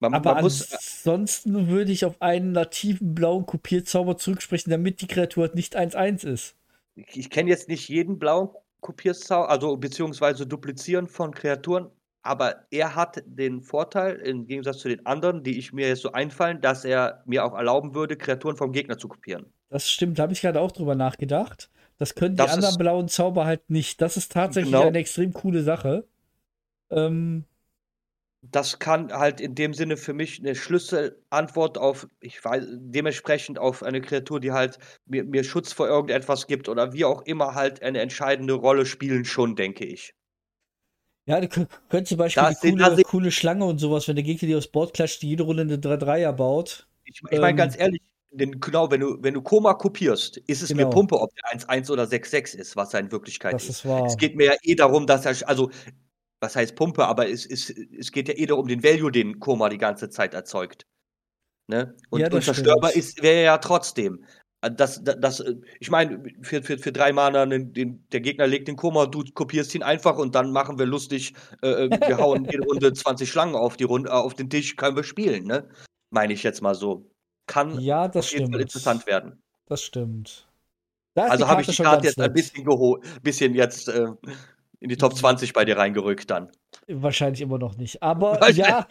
Man, Aber man muss, ansonsten würde ich auf einen nativen blauen Kopierzauber zurücksprechen, damit die Kreatur halt nicht 1-1 ist. Ich, ich kenne jetzt nicht jeden blauen Kopierzauber, also beziehungsweise Duplizieren von Kreaturen, aber er hat den Vorteil, im Gegensatz zu den anderen, die ich mir jetzt so einfallen, dass er mir auch erlauben würde, Kreaturen vom Gegner zu kopieren. Das stimmt, da habe ich gerade auch drüber nachgedacht. Das können die Das anderen blauen Zauber halt nicht. Das ist tatsächlich Genau. eine extrem coole Sache. Ähm, Das kann halt in dem Sinne für mich eine Schlüsselantwort auf, ich weiß, dementsprechend auf eine Kreatur, die halt mir, mir Schutz vor irgendetwas gibt oder wie auch immer halt eine entscheidende Rolle spielen, schon, denke ich. ja, du kö- könntest zum Beispiel Das sind- coole, coole Schlange und sowas, wenn der Gegner dir aufs Board klatscht, die jede Runde eine 3-3er baut. Ich, ich meine Ähm, ganz ehrlich, denn genau, wenn du, wenn du Koma kopierst, ist es Genau. mir Pumpe, ob der 1-1 oder 6-6 ist, was er in Wirklichkeit Das ist. ist wahr. Es geht mir ja eh darum, dass er, also, was heißt Pumpe, aber es, es, es geht ja eh darum, den Value, den Koma die ganze Zeit erzeugt. Ne? Und Ja, das unzerstörbar stimmt. ist, wäre ja trotzdem. Das, das, das, ich meine, für, für, für drei Mana, den, den, der Gegner legt den Koma, du kopierst ihn einfach und dann machen wir lustig, äh, äh, wir hauen jede Runde 20 Schlangen auf, die Runde, äh, auf den Tisch, können wir spielen, ne? Meine ich jetzt mal so. Kann Ja, das auf jeden Fall interessant werden. Das stimmt. Da Also habe ich die Karte jetzt ein nett. bisschen, geho bisschen jetzt äh, in die Top 20 bei dir reingerückt dann. Wahrscheinlich immer noch nicht. Aber ja.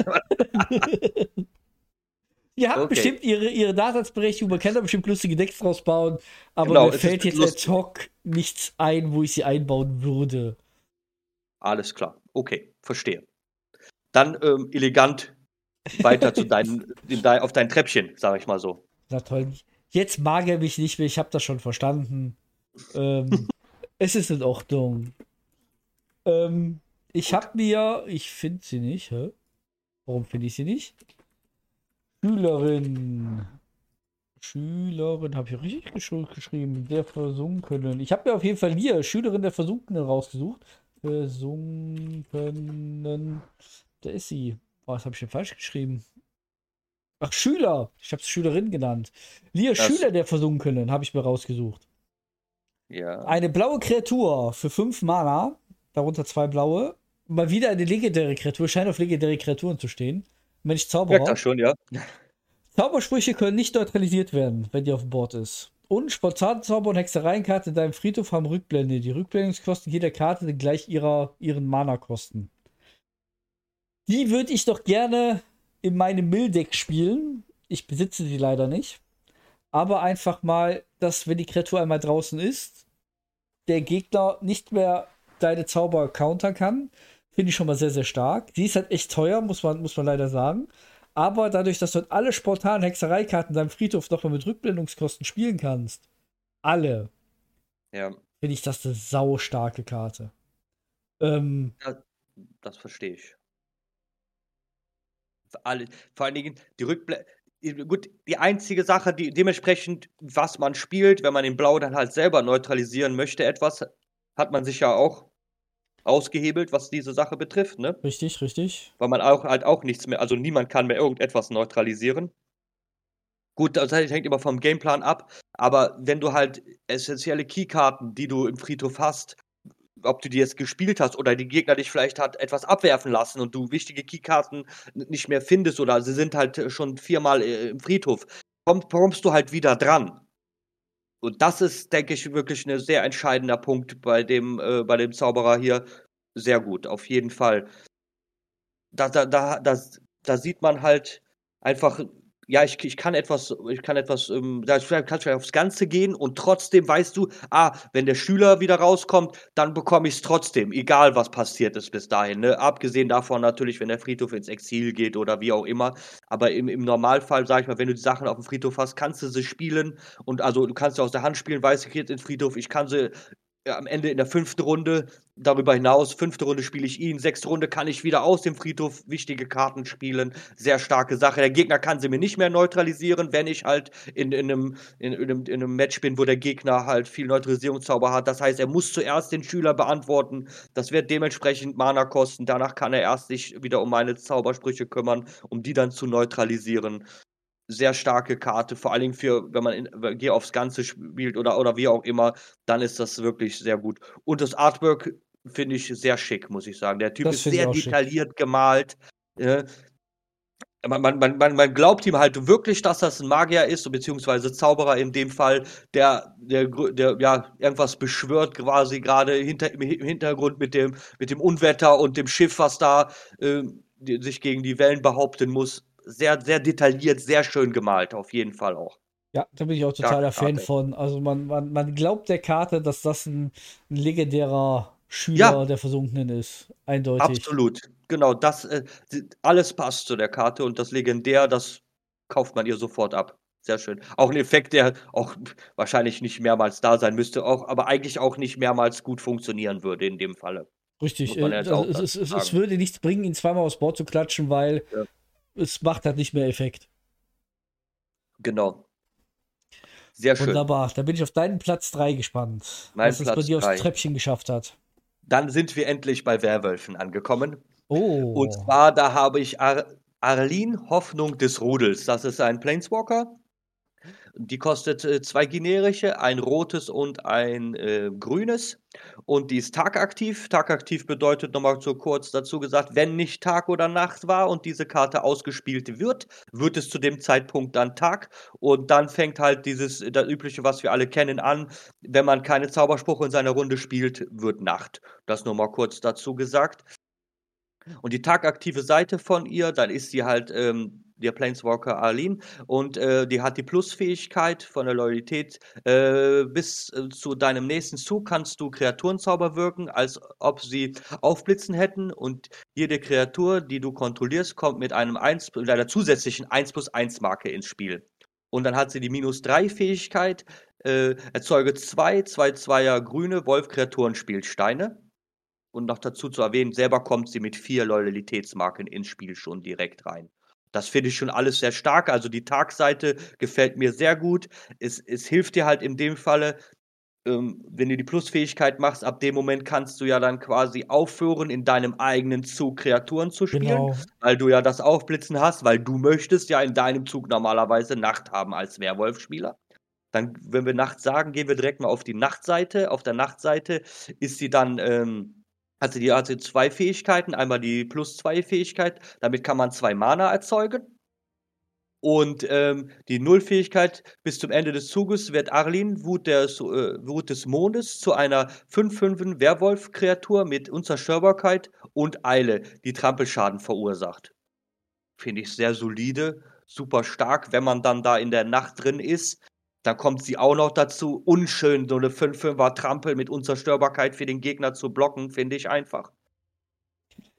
Ihr habt Okay. bestimmt ihre, ihre Daseinsberechtigung, man kann da bestimmt lustige Decks draus bauen, aber Genau, mir fällt jetzt lustig. ad hoc nichts ein, wo ich sie einbauen würde. Alles klar. Okay, verstehe. Dann ähm, elegant weiter zu deinen, in dein, auf dein Treppchen, sage ich mal so. Na toll. Jetzt mag er mich nicht mehr, ich habe das schon verstanden. Ähm, es ist in Ordnung. Ähm, Ich habe mir, ich finde sie nicht, hä? Warum finde ich sie nicht? Schülerin. Schülerin, habe ich richtig gesch geschrieben, der Versunkenen. Ich habe mir auf jeden Fall hier Schülerin der Versunkenen rausgesucht. Versunkenen. Da ist sie. Oh, was habe ich denn falsch geschrieben? Ach, Schüler. Ich habe es Schülerin genannt. Lia, Das- Schüler der Versunkenen habe ich mir rausgesucht. Ja. Eine blaue Kreatur für 5 Mana, darunter zwei blaue. Mal wieder eine legendäre Kreatur, scheint auf legendäre Kreaturen zu stehen. Wenn ich Merkt Zauberer. das schon, ja. Zaubersprüche können nicht neutralisiert werden, wenn die auf dem Board ist. Und Spontanzauber und Hexereienkarte in deinem Friedhof haben Rückblende. Die Rückblendungskosten jeder Karte sind gleich ihrer, ihren Mana-Kosten. Die würde ich doch gerne in meinem Mildeck spielen. Ich besitze sie leider nicht. Aber einfach mal, dass wenn die Kreatur einmal draußen ist, der Gegner nicht mehr deine Zauber countern kann. Finde ich schon mal sehr, sehr stark. Sie ist halt echt teuer, muss man, muss man leider sagen. Aber dadurch, dass du halt alle spontanen Hexereikarten in deinem Friedhof nochmal mit Rückblendungskosten spielen kannst, alle, Ja, finde ich das eine sau starke Karte. Ähm, das verstehe ich. Alle, vor allen Dingen die Rückblende. Gut, die einzige Sache, die dementsprechend, was man spielt, wenn man den Blau dann halt selber neutralisieren möchte, etwas, hat man sich ja auch ausgehebelt, was diese Sache betrifft, ne? richtig, richtig. Weil man auch halt auch nichts mehr, also niemand kann mehr irgendetwas neutralisieren. Gut, das hängt immer vom Gameplan ab, aber wenn du halt essentielle Keykarten, die du im Friedhof hast, ob du die jetzt gespielt hast oder die Gegner dich vielleicht hat etwas abwerfen lassen und du wichtige Keykarten nicht mehr findest oder sie sind halt schon viermal äh, im Friedhof, komm, kommst du halt wieder dran. Und das ist, denke ich, wirklich ein sehr entscheidender Punkt bei dem, äh, bei dem Zauberer hier. Sehr gut, auf jeden Fall. Da, da, da, das, da sieht man halt einfach, ja, ich, ich kann etwas, ich kann etwas, ähm, da kannst du vielleicht aufs Ganze gehen und trotzdem weißt du, ah, wenn der Schüler wieder rauskommt, dann bekomme ich es trotzdem, egal was passiert ist bis dahin. Ne? Abgesehen davon natürlich, wenn der Friedhof ins Exil geht oder wie auch immer. Aber im, im Normalfall, sag ich mal, wenn du die Sachen auf dem Friedhof hast, kannst du sie spielen und also du kannst sie aus der Hand spielen, weißt du, jetzt in den Friedhof, ich kann sie am Ende in der fünften Runde, darüber hinaus, fünfte Runde spiele ich ihn, sechste Runde kann ich wieder aus dem Friedhof wichtige Karten spielen. Sehr starke Sache. Der Gegner kann sie mir nicht mehr neutralisieren, wenn ich halt in, in, einem, in, in, einem, in einem Match bin, wo der Gegner halt viel Neutralisierungszauber hat. Das heißt, er muss zuerst den Schüler beantworten. Das wird dementsprechend Mana kosten. Danach kann er erst sich wieder um meine Zaubersprüche kümmern, um die dann zu neutralisieren sehr starke Karte, vor allen Dingen für, wenn man in, Geh aufs Ganze spielt oder, oder wie auch immer, dann ist das wirklich sehr gut. Und das Artwork finde ich sehr schick, muss ich sagen. Der Typ Das ist sehr auch schick. detailliert gemalt. äh, man, man, man, man, glaubt ihm halt wirklich, dass das ein Magier ist, beziehungsweise Zauberer in dem Fall, der, der, der ja irgendwas beschwört quasi gerade hinter, im Hi- im Hintergrund mit dem, mit dem Unwetter und dem Schiff, was da äh, sich gegen die Wellen behaupten muss. Sehr, sehr detailliert, sehr schön gemalt, auf jeden Fall auch. Ja, da bin ich auch totaler Starke Fan von. Also man, man, man glaubt der Karte, dass das ein, ein legendärer Schüler Ja. der Versunkenen ist. Eindeutig. Absolut. Genau, das, äh, alles passt zu der Karte und das Legendär, das kauft man ihr sofort ab. Sehr schön. Auch ein Effekt, der auch wahrscheinlich nicht mehrmals da sein müsste, auch, aber eigentlich auch nicht mehrmals gut funktionieren würde in dem Falle. Richtig. Äh, also es, es, es, würde nichts bringen, ihn zweimal aufs Board zu klatschen, weil Ja. Es macht halt nicht mehr Effekt. Genau. Sehr schön. Wunderbar. Da bin ich auf deinen Platz 3 gespannt. Mein was es bei Platz dir aufs drei. Treppchen geschafft hat. Dann sind wir endlich bei Werwölfen angekommen. Oh. Und zwar, da habe ich Ar Arlene Hoffnung des Rudels. Das ist ein Planeswalker. Die kostet äh, zwei generische, ein rotes und ein äh, grünes. Und die ist tagaktiv. Tagaktiv bedeutet nochmal so kurz dazu gesagt, wenn nicht Tag oder Nacht war und diese Karte ausgespielt wird, wird es zu dem Zeitpunkt dann Tag. Und dann fängt halt dieses, das übliche, was wir alle kennen, an. Wenn man keine Zauberspruche in seiner Runde spielt, wird Nacht. Das nur mal kurz dazu gesagt. Und die tagaktive Seite von ihr, dann ist sie halt ähm, der Planeswalker Arlene und äh, die hat die Plusfähigkeit von der Loyalität. Äh, bis äh, zu deinem nächsten Zug kannst du Kreaturenzauber wirken, als ob sie aufblitzen hätten und jede Kreatur, die du kontrollierst, kommt mit einem 1, mit einer zusätzlichen 1 plus 1 Marke ins Spiel. Und dann hat sie die minus 3 Fähigkeit, äh, erzeuge zwei 2-2er grüne Wolf-Kreaturen Spielsteine. und noch dazu zu erwähnen, selber kommt sie mit vier Loyalitätsmarken ins Spiel schon direkt rein. Das finde ich schon alles sehr stark. Also die Tagseite gefällt mir sehr gut. Es, es hilft dir halt in dem Falle, ähm, wenn du die Plusfähigkeit machst, ab dem Moment kannst du ja dann quasi aufhören, in deinem eigenen Zug Kreaturen zu spielen, Genau. weil du ja das Aufblitzen hast, weil du möchtest ja in deinem Zug normalerweise Nacht haben als Werwolf-Spieler. Dann, wenn wir Nacht sagen, gehen wir direkt mal auf die Nachtseite. Auf der Nachtseite ist sie dann, ähm, hat sie die, sie zwei Fähigkeiten. Einmal die plus zwei Fähigkeit, damit kann man zwei Mana erzeugen. Und ähm, die Nullfähigkeit bis zum Ende des Zuges wird Arlin, Wut, des, äh, Wut des Mondes, zu einer 5-5 Werwolf-Kreatur mit Unzerstörbarkeit und Eile, die Trampelschaden verursacht. Finde ich sehr solide, super stark, wenn man dann da in der Nacht drin ist. Dann kommt sie auch noch dazu. Unschön, so eine 5-5er Trampel mit Unzerstörbarkeit für den Gegner zu blocken, finde ich einfach.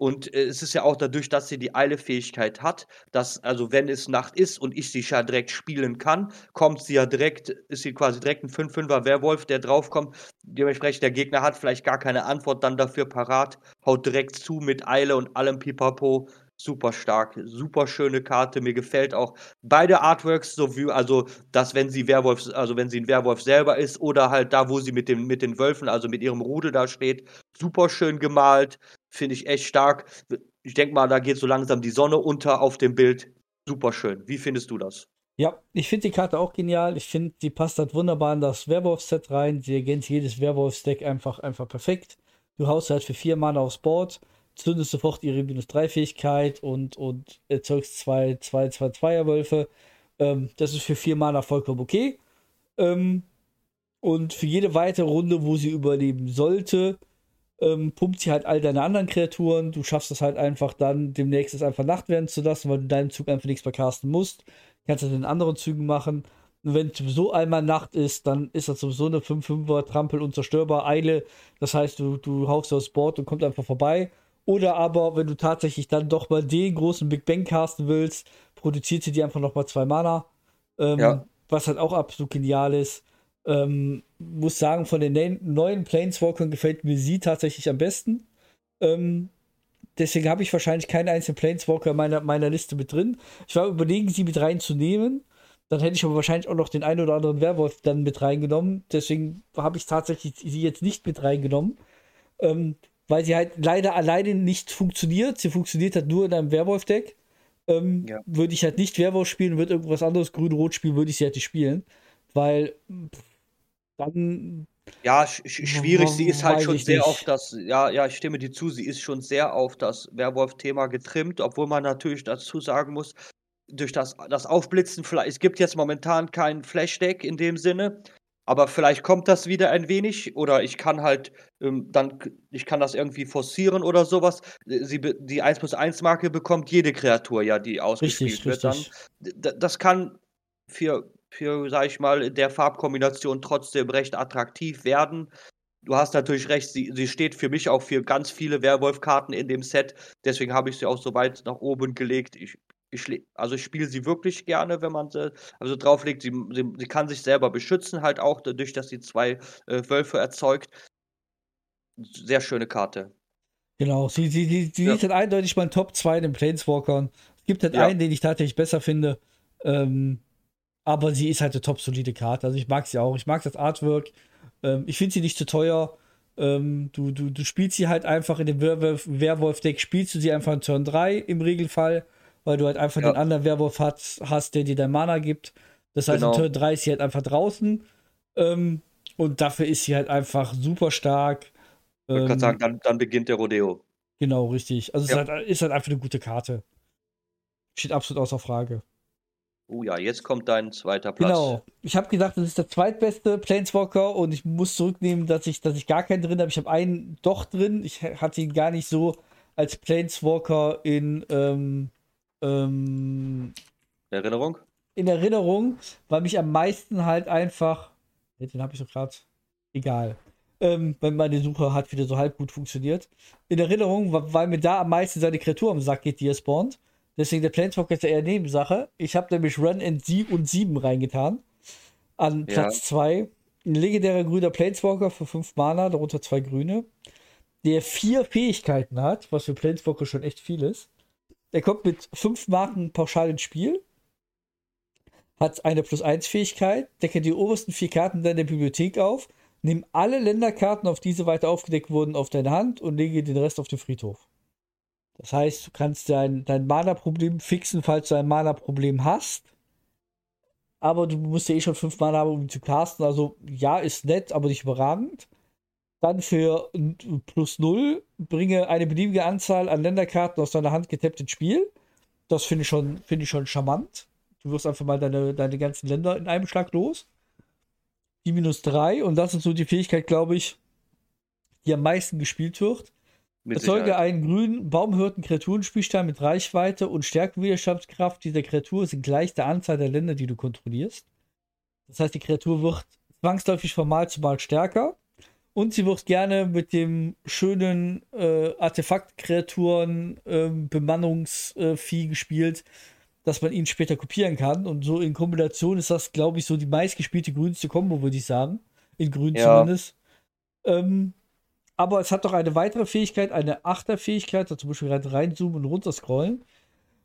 Und äh, es ist ja auch dadurch, dass sie die Eile-Fähigkeit hat, dass, also wenn es Nacht ist und ich sie ja direkt spielen kann, kommt sie ja direkt, ist sie quasi direkt ein 5-5er Werwolf, der draufkommt. Dementsprechend der Gegner hat vielleicht gar keine Antwort dann dafür parat, haut direkt zu mit Eile und allem Pipapo. Super stark, super schöne Karte. Mir gefällt auch beide Artworks, so wie, also, dass wenn sie Werwolf, also wenn sie ein Werwolf selber ist oder halt da, wo sie mit, dem, mit den Wölfen, also mit ihrem Rudel da steht, super schön gemalt. Finde ich echt stark. Ich denke mal, da geht so langsam die Sonne unter auf dem Bild. Super schön. Wie findest du das? Ja, ich finde die Karte auch genial. Ich finde, die passt halt wunderbar in das Werwolf-Set rein. Sie ergänzt jedes Werwolf-Deck einfach, einfach perfekt. Du haust halt für vier Mana aufs Board, zündest sofort ihre minus 3 Fähigkeit und, und erzeugst zwei, zwei, zwei Zweierwölfe. Ähm, das ist für vier Mana vollkommen okay. Ähm, und für jede weitere Runde, wo sie überleben sollte, ähm, pumpt sie halt all deine anderen Kreaturen. Du schaffst es halt einfach dann, demnächst es einfach Nacht werden zu lassen, weil du in deinem Zug einfach nichts mehr casten musst. Kannst das in anderen Zügen machen. Und wenn sowieso einmal Nacht ist, dann ist das sowieso eine 5-5er Trampel unzerstörbar Eile. Das heißt, du, du haust aufs Board und kommt einfach vorbei. Oder aber, wenn du tatsächlich dann doch mal den großen Big Bang casten willst, produziert sie dir einfach nochmal zwei Mana. Ähm, Ja. Was halt auch absolut genial ist. Ähm, muss sagen, von den ne- neuen Planeswalkern gefällt mir sie tatsächlich am besten. Ähm, deswegen habe ich wahrscheinlich keinen einzelnen Planeswalker in meiner, meiner Liste mit drin. Ich war überlegen, sie mit reinzunehmen. Dann hätte ich aber wahrscheinlich auch noch den einen oder anderen Werwolf dann mit reingenommen. Deswegen habe ich tatsächlich sie jetzt nicht mit reingenommen. Ähm, weil sie halt leider alleine nicht funktioniert. Sie funktioniert halt nur in einem Werwolf-Deck. Ähm, Ja. Würde ich halt nicht Werwolf spielen, würde irgendwas anderes grün-rot spielen, würde ich sie halt nicht spielen. Weil pff, dann Ja, sch sch schwierig. Sie ist halt schon sehr nicht. auf das, ja, ja, ich stimme dir zu, sie ist schon sehr auf das Werwolf-Thema getrimmt, obwohl man natürlich dazu sagen muss, durch das, das Aufblitzen, vielleicht, es gibt jetzt momentan kein Flash-Deck in dem Sinne, aber vielleicht kommt das wieder ein wenig oder ich kann halt ähm, dann, ich kann das irgendwie forcieren oder sowas. Äh, Sie, die 1 plus 1 Marke bekommt jede Kreatur ja, die ausgespielt richtig, wird dann. richtig. D- das kann für, für, sag ich mal, der Farbkombination trotzdem recht attraktiv werden. Du hast natürlich recht, sie, sie steht für mich auch für ganz viele Werwolf-Karten in dem Set. Deswegen habe ich sie auch so weit nach oben gelegt. Ich, ich, also ich spiele sie wirklich gerne, wenn man sie also drauflegt. Sie, sie, sie kann sich selber beschützen, halt auch dadurch, dass sie zwei äh, Wölfe erzeugt. Sehr schöne Karte. Genau, sie, sie, sie, sie Ja. liegt halt eindeutig mein Top 2 in den Planeswalkern. Es gibt halt Ja. einen, den ich tatsächlich besser finde. Ähm, aber sie ist halt eine top solide Karte. Also ich mag sie auch. Ich mag das Artwork. Ähm, ich finde sie nicht zu teuer. Ähm, du, du, du spielst sie halt einfach in dem Werwolf- Werwolf-Deck, spielst du sie einfach in Turn 3 im Regelfall, weil du halt einfach Ja. den anderen Werwolf hast, hast, der dir dein Mana gibt. Das heißt, Genau. in Turn 3 ist sie halt einfach draußen. Ähm, und dafür ist sie halt einfach super stark. Ich Ähm, gerade sagen, dann, dann beginnt der Rodeo. Genau, richtig. Also Ja. es ist halt, ist halt einfach eine gute Karte. Steht absolut außer Frage. Oh ja, jetzt kommt dein zweiter Platz. Genau. Ich habe gesagt, das ist der zweitbeste Planeswalker und ich muss zurücknehmen, dass ich, dass ich gar keinen drin habe. Ich habe einen doch drin. Ich hatte ihn gar nicht so als Planeswalker in, ähm, ähm, Erinnerung? in Erinnerung, weil mich am meisten halt einfach. Den habe ich so gerade. Egal. Ähm, weil meine Suche hat wieder so halb gut funktioniert. In Erinnerung, weil mir da am meisten seine Kreatur am Sack geht, die er spawnt. Deswegen der Planeswalker ist ja eher Nebensache. Ich habe nämlich Run and 7 und 7 reingetan. An Ja. Platz 2. Ein legendärer grüner Planeswalker für 5 Mana, darunter zwei grüne. der vier Fähigkeiten hat, was für Planeswalker schon echt viel ist. Der kommt mit fünf Marken pauschal ins Spiel, hat eine plus eins Fähigkeit, decke die obersten vier Karten deiner Bibliothek auf, nimm alle Länderkarten, auf diese weiter aufgedeckt wurden, auf deine Hand und lege den Rest auf den Friedhof. Das heißt, du kannst dein, dein Mana-Problem fixen, falls du ein Mana-Problem hast. Aber du musst ja eh schon fünf Mana haben, um ihn zu casten. Also ja, ist nett, aber nicht überragend. Dann für plus 0 bringe eine beliebige Anzahl an Länderkarten aus deiner Hand getappt ins Spiel. Das finde ich, schon, find ich schon charmant. Du wirst einfach mal deine, deine ganzen Länder in einem Schlag los. Die minus 3 und das ist so die Fähigkeit, glaube ich, die am meisten gespielt wird. Mit Erzeuge Sicherheit. einen grünen baumhörten Kreaturenspielstein mit Reichweite und Stärkewiderstandskraft dieser Kreatur sind gleich der Anzahl der Länder, die du kontrollierst. Das heißt, die Kreatur wird zwangsläufig von Mal zu Mal stärker. Und sie wird gerne mit dem schönen äh, Artefaktkreaturen äh, Bemannungsvieh gespielt, dass man ihn später kopieren kann. Und so in Kombination ist das, glaube ich, so die meistgespielte grünste Kombo, würde ich sagen. In grün ja. zumindest. Ähm, aber es hat doch eine weitere Fähigkeit, eine Achterfähigkeit, da zum Beispiel reinzoomen und runterscrollen.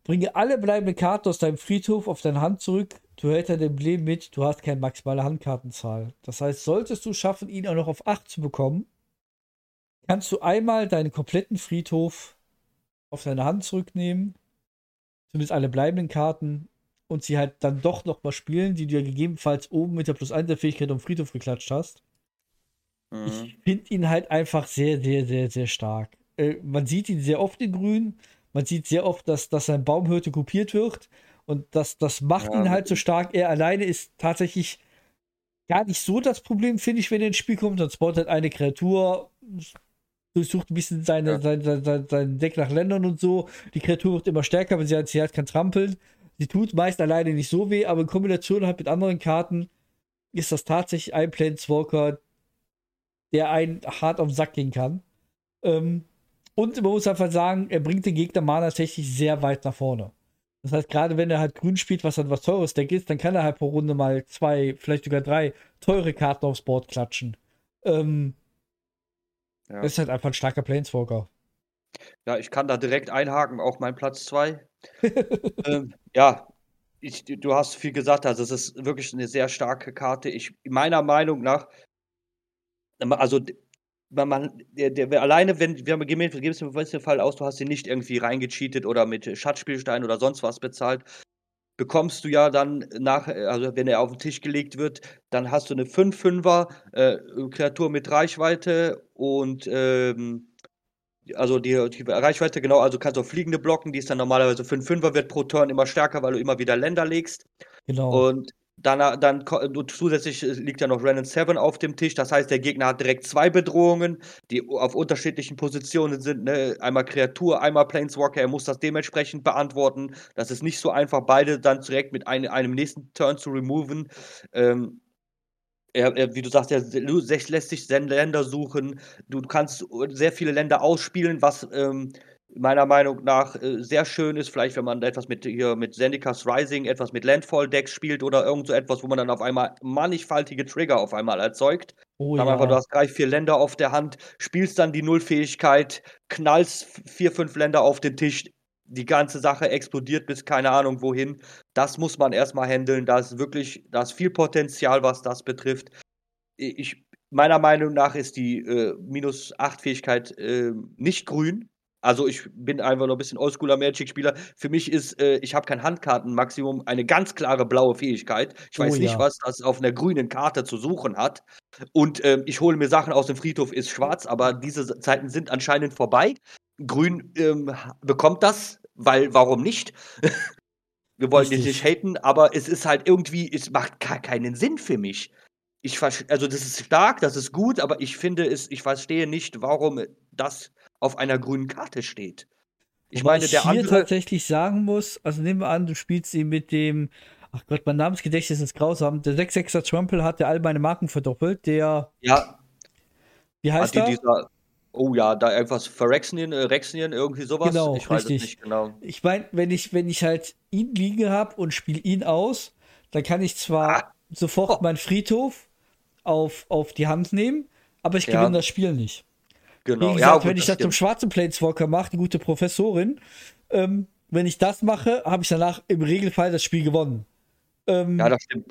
Bringe alle bleibenden Karten aus deinem Friedhof auf deine Hand zurück. Du hältst ein Emblem mit, du hast keine maximale Handkartenzahl. Das heißt, solltest du schaffen, ihn auch noch auf 8 zu bekommen, kannst du einmal deinen kompletten Friedhof auf deine Hand zurücknehmen, zumindest alle bleibenden Karten, und sie halt dann doch noch mal spielen, die du ja gegebenenfalls oben mit der Plus 1 der Fähigkeit am Friedhof geklatscht hast. Mhm. Ich finde ihn halt einfach sehr, sehr, sehr, sehr stark. Äh, man sieht ihn sehr oft in Grün. Man sieht sehr oft, dass, dass sein Baumhürte kopiert wird. Und das, das macht ja, ihn halt so stark. Er alleine ist tatsächlich gar nicht so das Problem, finde ich, wenn er ins Spiel kommt. Dann spawnt halt eine Kreatur, durchsucht ein bisschen seine, ja. sein, sein, sein, Deck nach Ländern und so. Die Kreatur wird immer stärker, wenn sie halt, sie halt kann trampeln. Sie tut meist alleine nicht so weh, aber in Kombination halt mit anderen Karten ist das tatsächlich ein Planeswalker, der einen hart auf den Sack gehen kann. Ähm, und man muss einfach sagen, er bringt den Gegner Mana tatsächlich sehr weit nach vorne. Das heißt, gerade wenn er halt grün spielt, was halt was teures Deck ist, dann kann er halt pro Runde mal zwei, vielleicht sogar drei teure Karten aufs Board klatschen. Ähm, ja. Das ist halt einfach ein starker Planeswalker. Ja, ich kann da direkt einhaken, auch mein Platz 2. ähm, ja, ich, du hast viel gesagt, also es ist wirklich eine sehr starke Karte. Ich, meiner Meinung nach also man, man der, der, alleine, wenn wir geben es im Fall aus, du hast ihn nicht irgendwie reingecheatet oder mit Schatzspielstein oder sonst was bezahlt, bekommst du ja dann nach, also wenn er auf den Tisch gelegt wird, dann hast du eine 5-5er äh, Kreatur mit Reichweite und ähm, also die, die, Reichweite, genau, also kannst du auch fliegende blocken, die ist dann normalerweise 5-5er, wird pro Turn immer stärker, weil du immer wieder Länder legst. Genau. Und dann, dann zusätzlich liegt ja noch Renan 7 auf dem Tisch. Das heißt, der Gegner hat direkt zwei Bedrohungen, die auf unterschiedlichen Positionen sind. Ne? Einmal Kreatur, einmal Planeswalker. Er muss das dementsprechend beantworten. Das ist nicht so einfach, beide dann direkt mit ein, einem nächsten Turn zu removen. Ähm, er, er, wie du sagst, er lässt sich Länder suchen. Du kannst sehr viele Länder ausspielen, was ähm, meiner Meinung nach äh, sehr schön ist. Vielleicht, wenn man etwas mit hier mit Zendika's Rising, etwas mit Landfall-Decks spielt oder irgend so etwas, wo man dann auf einmal mannigfaltige Trigger auf einmal erzeugt. Oh, dann ja. einfach, du hast drei, vier Länder auf der Hand, spielst dann die Nullfähigkeit, knallst vier, fünf Länder auf den Tisch, die ganze Sache explodiert bis keine Ahnung wohin. Das muss man erstmal handeln. Da ist wirklich, da ist viel Potenzial, was das betrifft. Ich, meiner Meinung nach ist die äh, minus 8 Fähigkeit äh, nicht grün. Also ich bin einfach noch ein bisschen Oldschooler Magic-Spieler. Für mich ist, äh, ich habe kein Handkartenmaximum, eine ganz klare blaue Fähigkeit. Ich weiß oh, nicht, ja. was das auf einer grünen Karte zu suchen hat. Und äh, ich hole mir Sachen aus dem Friedhof, ist schwarz, aber diese Zeiten sind anscheinend vorbei. Grün ähm, bekommt das, weil warum nicht? Wir wollen dich nicht haten, aber es ist halt irgendwie, es macht gar keinen Sinn für mich. Ich also das ist stark, das ist gut, aber ich finde es, ich verstehe nicht, warum das auf einer grünen Karte steht. Ich Wobei meine, der ich hier andere tatsächlich sagen muss, also nehmen wir an, du spielst ihn mit dem, ach Gott, mein Namensgedächtnis ist grausam. Der 6-6er Trample hat der all meine Marken verdoppelt. Der. Ja. Wie heißt der? Dieser, oh ja, da irgendwas Phyrexien, äh, Rexien, irgendwie sowas. Genau, ich weiß richtig. nicht genau. Ich meine, wenn ich, wenn ich halt ihn liegen habe und spiele ihn aus, dann kann ich zwar ah. sofort oh. meinen Friedhof auf, auf die Hand nehmen, aber ich gewinne ja. das Spiel nicht. Genau. Wie gesagt, ja, gut, wenn ich das zum stimmt. schwarzen Planeswalker mache, die gute Professorin, ähm, wenn ich das mache, habe ich danach im Regelfall das Spiel gewonnen. Ähm, Ja, das stimmt.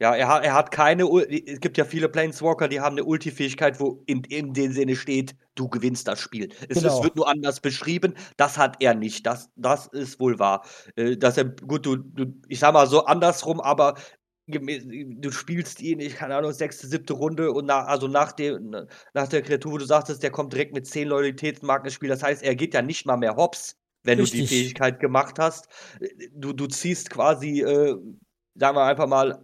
Ja, er, hat- er hat keine. Es gibt ja viele Planeswalker, die haben eine Ulti-Fähigkeit, wo in, in dem Sinne steht, du gewinnst das Spiel. Es, Genau. es wird nur anders beschrieben. Das hat er nicht. Das, das ist wohl wahr. Äh, Dass er, gut, du, du, ich sag mal so andersrum, aber du spielst ihn, ich keine Ahnung, sechste, siebte Runde und nach, also nach, dem, nach der Kreatur, wo du sagtest, der kommt direkt mit zehn Loyalitätsmarken ins Spiel. Das heißt, er geht ja nicht mal mehr hops, wenn du die Richtig. Fähigkeit gemacht hast. Du, du ziehst quasi, äh, sagen wir einfach mal,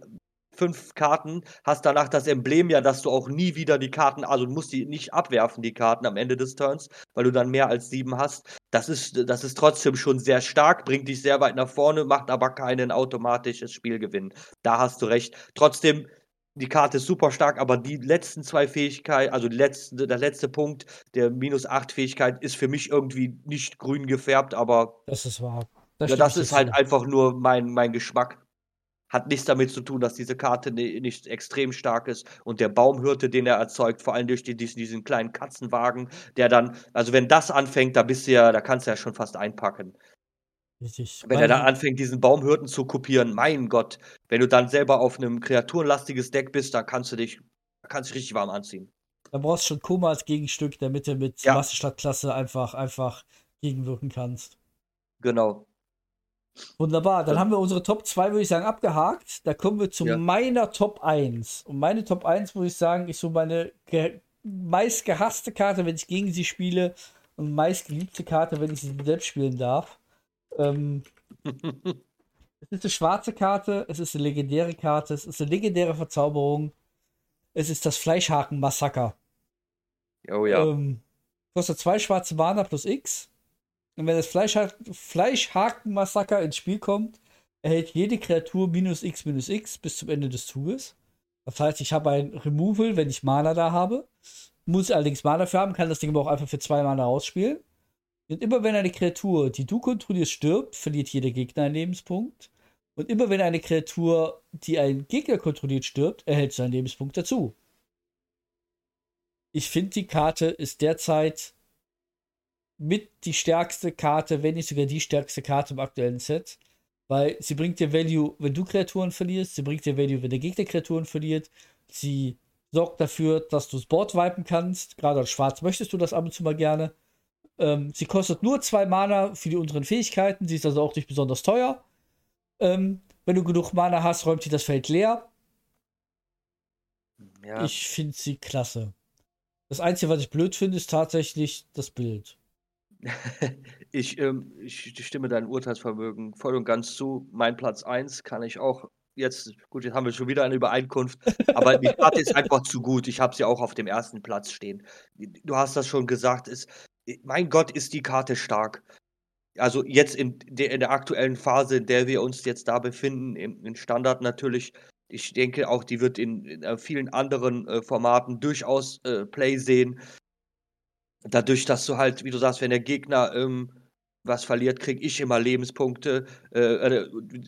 fünf Karten, hast danach das Emblem ja, dass du auch nie wieder die Karten, also du musst die nicht abwerfen, die Karten am Ende des Turns, weil du dann mehr als sieben hast. Das ist, das ist trotzdem schon sehr stark, bringt dich sehr weit nach vorne, macht aber keinen automatisches Spielgewinn. Da hast du recht. Trotzdem, die Karte ist super stark, aber die letzten zwei Fähigkeiten, also letzte, der letzte Punkt, der minus acht Fähigkeit, ist für mich irgendwie nicht grün gefärbt, aber Das ist wahr. ja, stimme das ist halt einfach nur mein, mein Geschmack. Hat nichts damit zu tun, dass diese Karte ni- nicht extrem stark ist. Und der Baumhirte, den er erzeugt, vor allem durch die, diesen, diesen kleinen Katzenwagen, der dann, also wenn das anfängt, da bist du ja, da kannst du ja schon fast einpacken. Richtig. Wenn er dann anfängt, diesen Baumhirten zu kopieren, mein Gott, wenn du dann selber auf einem kreaturenlastiges Deck bist, dann kannst du dich, da kannst du dich richtig warm anziehen. Da brauchst du schon Koma als Gegenstück, damit du mit Ja. Massestadtklasse einfach, einfach gegenwirken kannst. Genau. Wunderbar, dann Ja. haben wir unsere Top 2, würde ich sagen, abgehakt. Da kommen wir zu Ja. meiner Top 1. Und meine Top 1, muss ich sagen, ist so meine meist gehasste Karte, wenn ich gegen sie spiele. Und meist geliebte Karte, wenn ich sie selbst spielen darf. Ähm, es ist eine schwarze Karte, es ist eine legendäre Karte, es ist eine legendäre Verzauberung. Es ist das Fleischhaken-Massaker. Oh ja. Ähm, kostet zwei schwarze Mana plus X. Und wenn das Fleischha Fleischhaken-Massaker ins Spiel kommt, erhält jede Kreatur minus X minus X bis zum Ende des Zuges. Das heißt, ich habe ein Removal, wenn ich Mana da habe. Muss allerdings Mana für haben, kann das Ding aber auch einfach für zwei Mana rausspielen. Und immer wenn eine Kreatur, die du kontrollierst, stirbt, verliert jeder Gegner einen Lebenspunkt. Und immer wenn eine Kreatur, die ein Gegner kontrolliert, stirbt, erhält sie einen Lebenspunkt dazu. Ich finde, die Karte ist derzeit mit die stärkste Karte, wenn nicht sogar die stärkste Karte im aktuellen Set. Weil sie bringt dir Value, wenn du Kreaturen verlierst, sie bringt dir Value, wenn der Gegner Kreaturen verliert. Sie sorgt dafür, dass du das Board wipen kannst. Gerade als Schwarz möchtest du das ab und zu mal gerne. Ähm, sie kostet nur zwei Mana für die unteren Fähigkeiten. Sie ist also auch nicht besonders teuer. Ähm, wenn du genug Mana hast, räumt sie das Feld leer. ja. Ich finde sie klasse. Das Einzige, was ich blöd finde, ist tatsächlich das Bild. Ich, ähm, ich stimme deinem Urteilsvermögen voll und ganz zu. Mein Platz 1 kann ich auch jetzt, gut, jetzt haben wir schon wieder eine Übereinkunft, aber die Karte ist einfach zu gut. Ich habe sie auch auf dem ersten Platz stehen. Du hast das schon gesagt, ist, mein Gott, ist die Karte stark. Also jetzt in der, in der aktuellen Phase, in der wir uns jetzt da befinden, im, im Standard natürlich. Ich denke auch, die wird in, in äh, vielen anderen äh, Formaten durchaus äh, Play sehen dadurch, dass du halt, wie du sagst, wenn der Gegner ähm, was verliert, kriege ich immer Lebenspunkte. Äh, äh,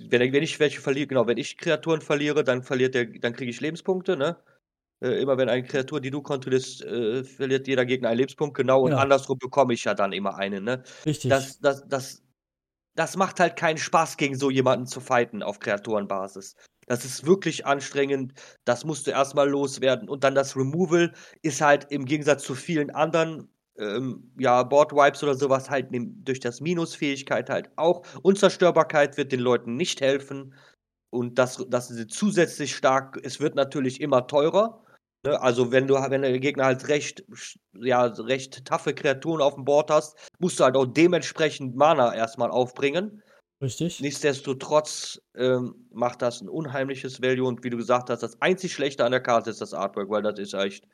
wenn, wenn ich welche verliere, genau, wenn ich Kreaturen verliere, dann verliert der, dann kriege ich Lebenspunkte, ne? Äh, immer wenn eine Kreatur, die du kontrollierst, äh, verliert jeder Gegner einen Lebenspunkt, genau, und Genau. andersrum bekomme ich ja dann immer einen, ne? Richtig. Das, das, das, das macht halt keinen Spaß, gegen so jemanden zu fighten auf Kreaturenbasis. Das ist wirklich anstrengend. Das musst du erstmal loswerden. Und dann das Removal ist halt im Gegensatz zu vielen anderen ähm, ja, Board-Wipes oder sowas halt durch das Minusfähigkeit halt auch. Unzerstörbarkeit wird den Leuten nicht helfen. Und das, das ist zusätzlich stark. Es wird natürlich immer teurer. Ne? Also wenn du, wenn der Gegner halt recht, ja, recht taffe Kreaturen auf dem Board hast, musst du halt auch dementsprechend Mana erstmal aufbringen. Richtig. Nichtsdestotrotz ähm, macht das ein unheimliches Value und wie du gesagt hast, das einzig Schlechte an der Karte ist das Artwork, weil das ist echt,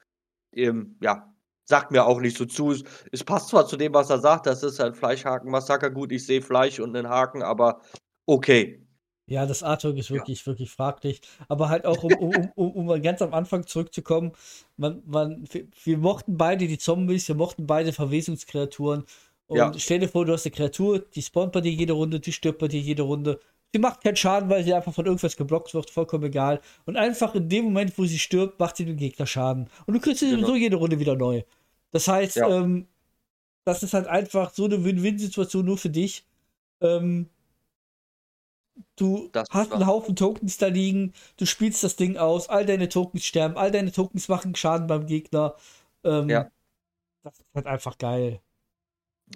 ähm, ja, sagt mir auch nicht so zu. Es, passt zwar zu dem, was er sagt, das ist ein Fleischhaken-Massaker, gut, ich sehe Fleisch und einen Haken, aber okay. Ja, das Artwork ist Ja. wirklich, wirklich fraglich. Aber halt auch, um, um, um, um, um mal ganz am Anfang zurückzukommen, man, man, wir, wir mochten beide die Zombies, wir mochten beide Verwesungskreaturen. Und Ja. stell dir vor, du hast eine Kreatur, die spawnt bei dir jede Runde, die stirbt bei dir jede Runde. Sie macht keinen Schaden, weil sie einfach von irgendwas geblockt wird, vollkommen egal. Und einfach in dem Moment, wo sie stirbt, macht sie dem Gegner Schaden. Und du kriegst sie Genau. sowieso jede Runde wieder neu. Das heißt, Ja. ähm, das ist halt einfach so eine Win-Win-Situation nur für dich. Ähm, du Das hast einen Haufen Tokens da liegen, du spielst das Ding aus, all deine Tokens sterben, all deine Tokens machen Schaden beim Gegner. Ähm, Ja. Das ist halt einfach geil.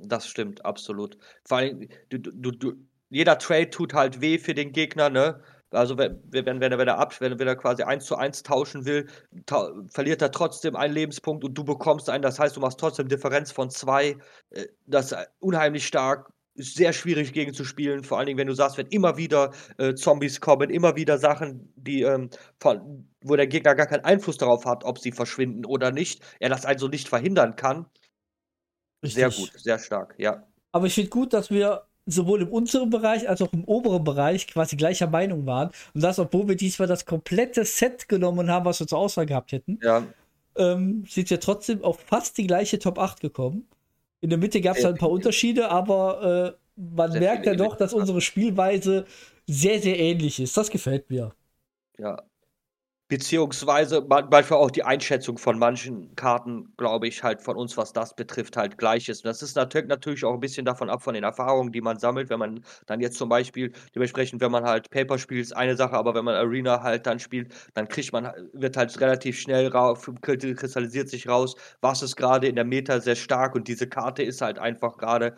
Das stimmt, absolut. Vor allem, du, du, du, jeder Trade tut halt weh für den Gegner, ne? Also wenn, wenn, wenn er, wenn er, ab, wenn, wenn er quasi eins zu eins tauschen will, ta verliert er trotzdem einen Lebenspunkt und du bekommst einen. Das heißt, du machst trotzdem Differenz von zwei. Äh, Das ist unheimlich stark. Ist sehr schwierig gegen zu spielen. Vor allen Dingen, wenn du sagst, wenn immer wieder äh, Zombies kommen, immer wieder Sachen, die ähm, von, wo der Gegner gar keinen Einfluss darauf hat, ob sie verschwinden oder nicht. Er das also nicht verhindern kann. Sehr Richtig. gut, sehr stark, ja. Aber ich finde gut, dass wir sowohl im unteren Bereich als auch im oberen Bereich quasi gleicher Meinung waren. Und das, obwohl wir diesmal das komplette Set genommen haben, was wir zur Auswahl gehabt hätten, Ja, ähm, sind wir trotzdem auf fast die gleiche Top 8 gekommen. In der Mitte gab es halt ein paar. Unterschiede, aber äh, man Sehr merkt ja doch, dass unsere Spielweise sehr, sehr ähnlich ist. Das gefällt mir. ja. Beziehungsweise man- manchmal auch die Einschätzung von manchen Karten, glaube ich, halt von uns, was das betrifft, halt gleich ist. Und das ist natür natürlich auch ein bisschen davon ab, von den Erfahrungen, die man sammelt. Wenn man dann jetzt zum Beispiel, dementsprechend, wenn man halt Paper spielt, ist eine Sache, aber wenn man Arena halt dann spielt, dann kriegt man, wird halt relativ schnell raus, kristallisiert sich raus, was ist gerade in der Meta sehr stark und diese Karte ist halt einfach gerade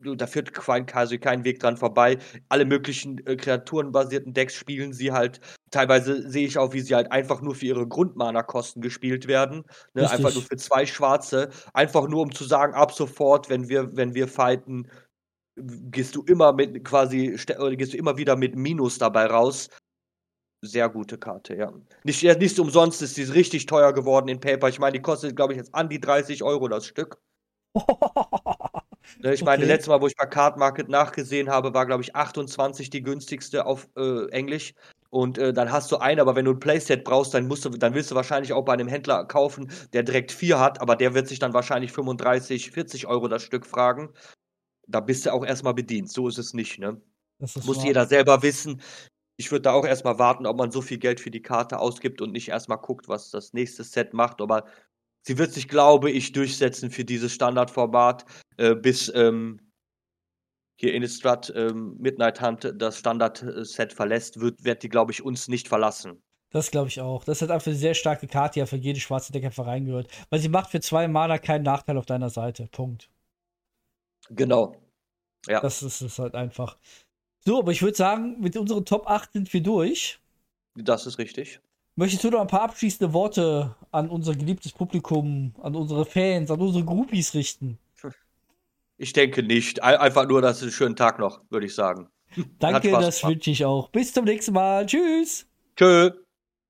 da führt quasi kein Weg dran vorbei. Alle möglichen äh, kreaturenbasierten Decks spielen sie halt. Teilweise sehe ich auch, wie sie halt einfach nur für ihre Grundmana-Kosten gespielt werden. Ne? Einfach nur für zwei Schwarze. Einfach nur, um zu sagen, ab sofort, wenn wir, wenn wir fighten, gehst du immer mit quasi, gehst du immer wieder mit Minus dabei raus. Sehr gute Karte, ja. Nicht, nicht umsonst ist sie richtig teuer geworden in Paper. Ich meine, die kostet, glaube ich, jetzt an die 30 Euro das Stück. Ne, Ich meine, Okay. letztes Mal, wo ich bei Card Market nachgesehen habe, war, glaube ich, 28 die günstigste auf äh, Englisch. Und äh, dann hast du einen, aber wenn du ein Playset brauchst, dann musst du, dann willst du wahrscheinlich auch bei einem Händler kaufen, der direkt vier hat, aber der wird sich dann wahrscheinlich 35, 40 Euro das Stück fragen. Da bist du auch erstmal bedient. So ist es nicht, ne? Das ist Muss wahr. jeder selber wissen. Ich würde da auch erstmal warten, ob man so viel Geld für die Karte ausgibt und nicht erstmal guckt, was das nächste Set macht. Aber sie wird sich, glaube ich, durchsetzen für dieses Standardformat, äh, bis ähm, hier Innistrad ähm, Midnight Hunt das Standard-Set verlässt, wird, wird die, glaube ich, uns nicht verlassen. Das glaube ich auch. Das ist einfach eine sehr starke Karte, die ja für jede schwarze Deck einfach reingehört. Weil sie macht für zwei Mana keinen Nachteil auf deiner Seite. Punkt. Genau. Ja. Das ist es halt einfach. So, aber ich würde sagen, mit unseren Top 8 sind wir durch. Das ist richtig. Möchtest du noch ein paar abschließende Worte an unser geliebtes Publikum, an unsere Fans, an unsere Groupies richten? Ich denke nicht. Ein- Einfach nur, dass einen schönen Tag noch, würde ich sagen. Danke, das wünsche ich auch. Bis zum nächsten Mal. Tschüss. Tschö.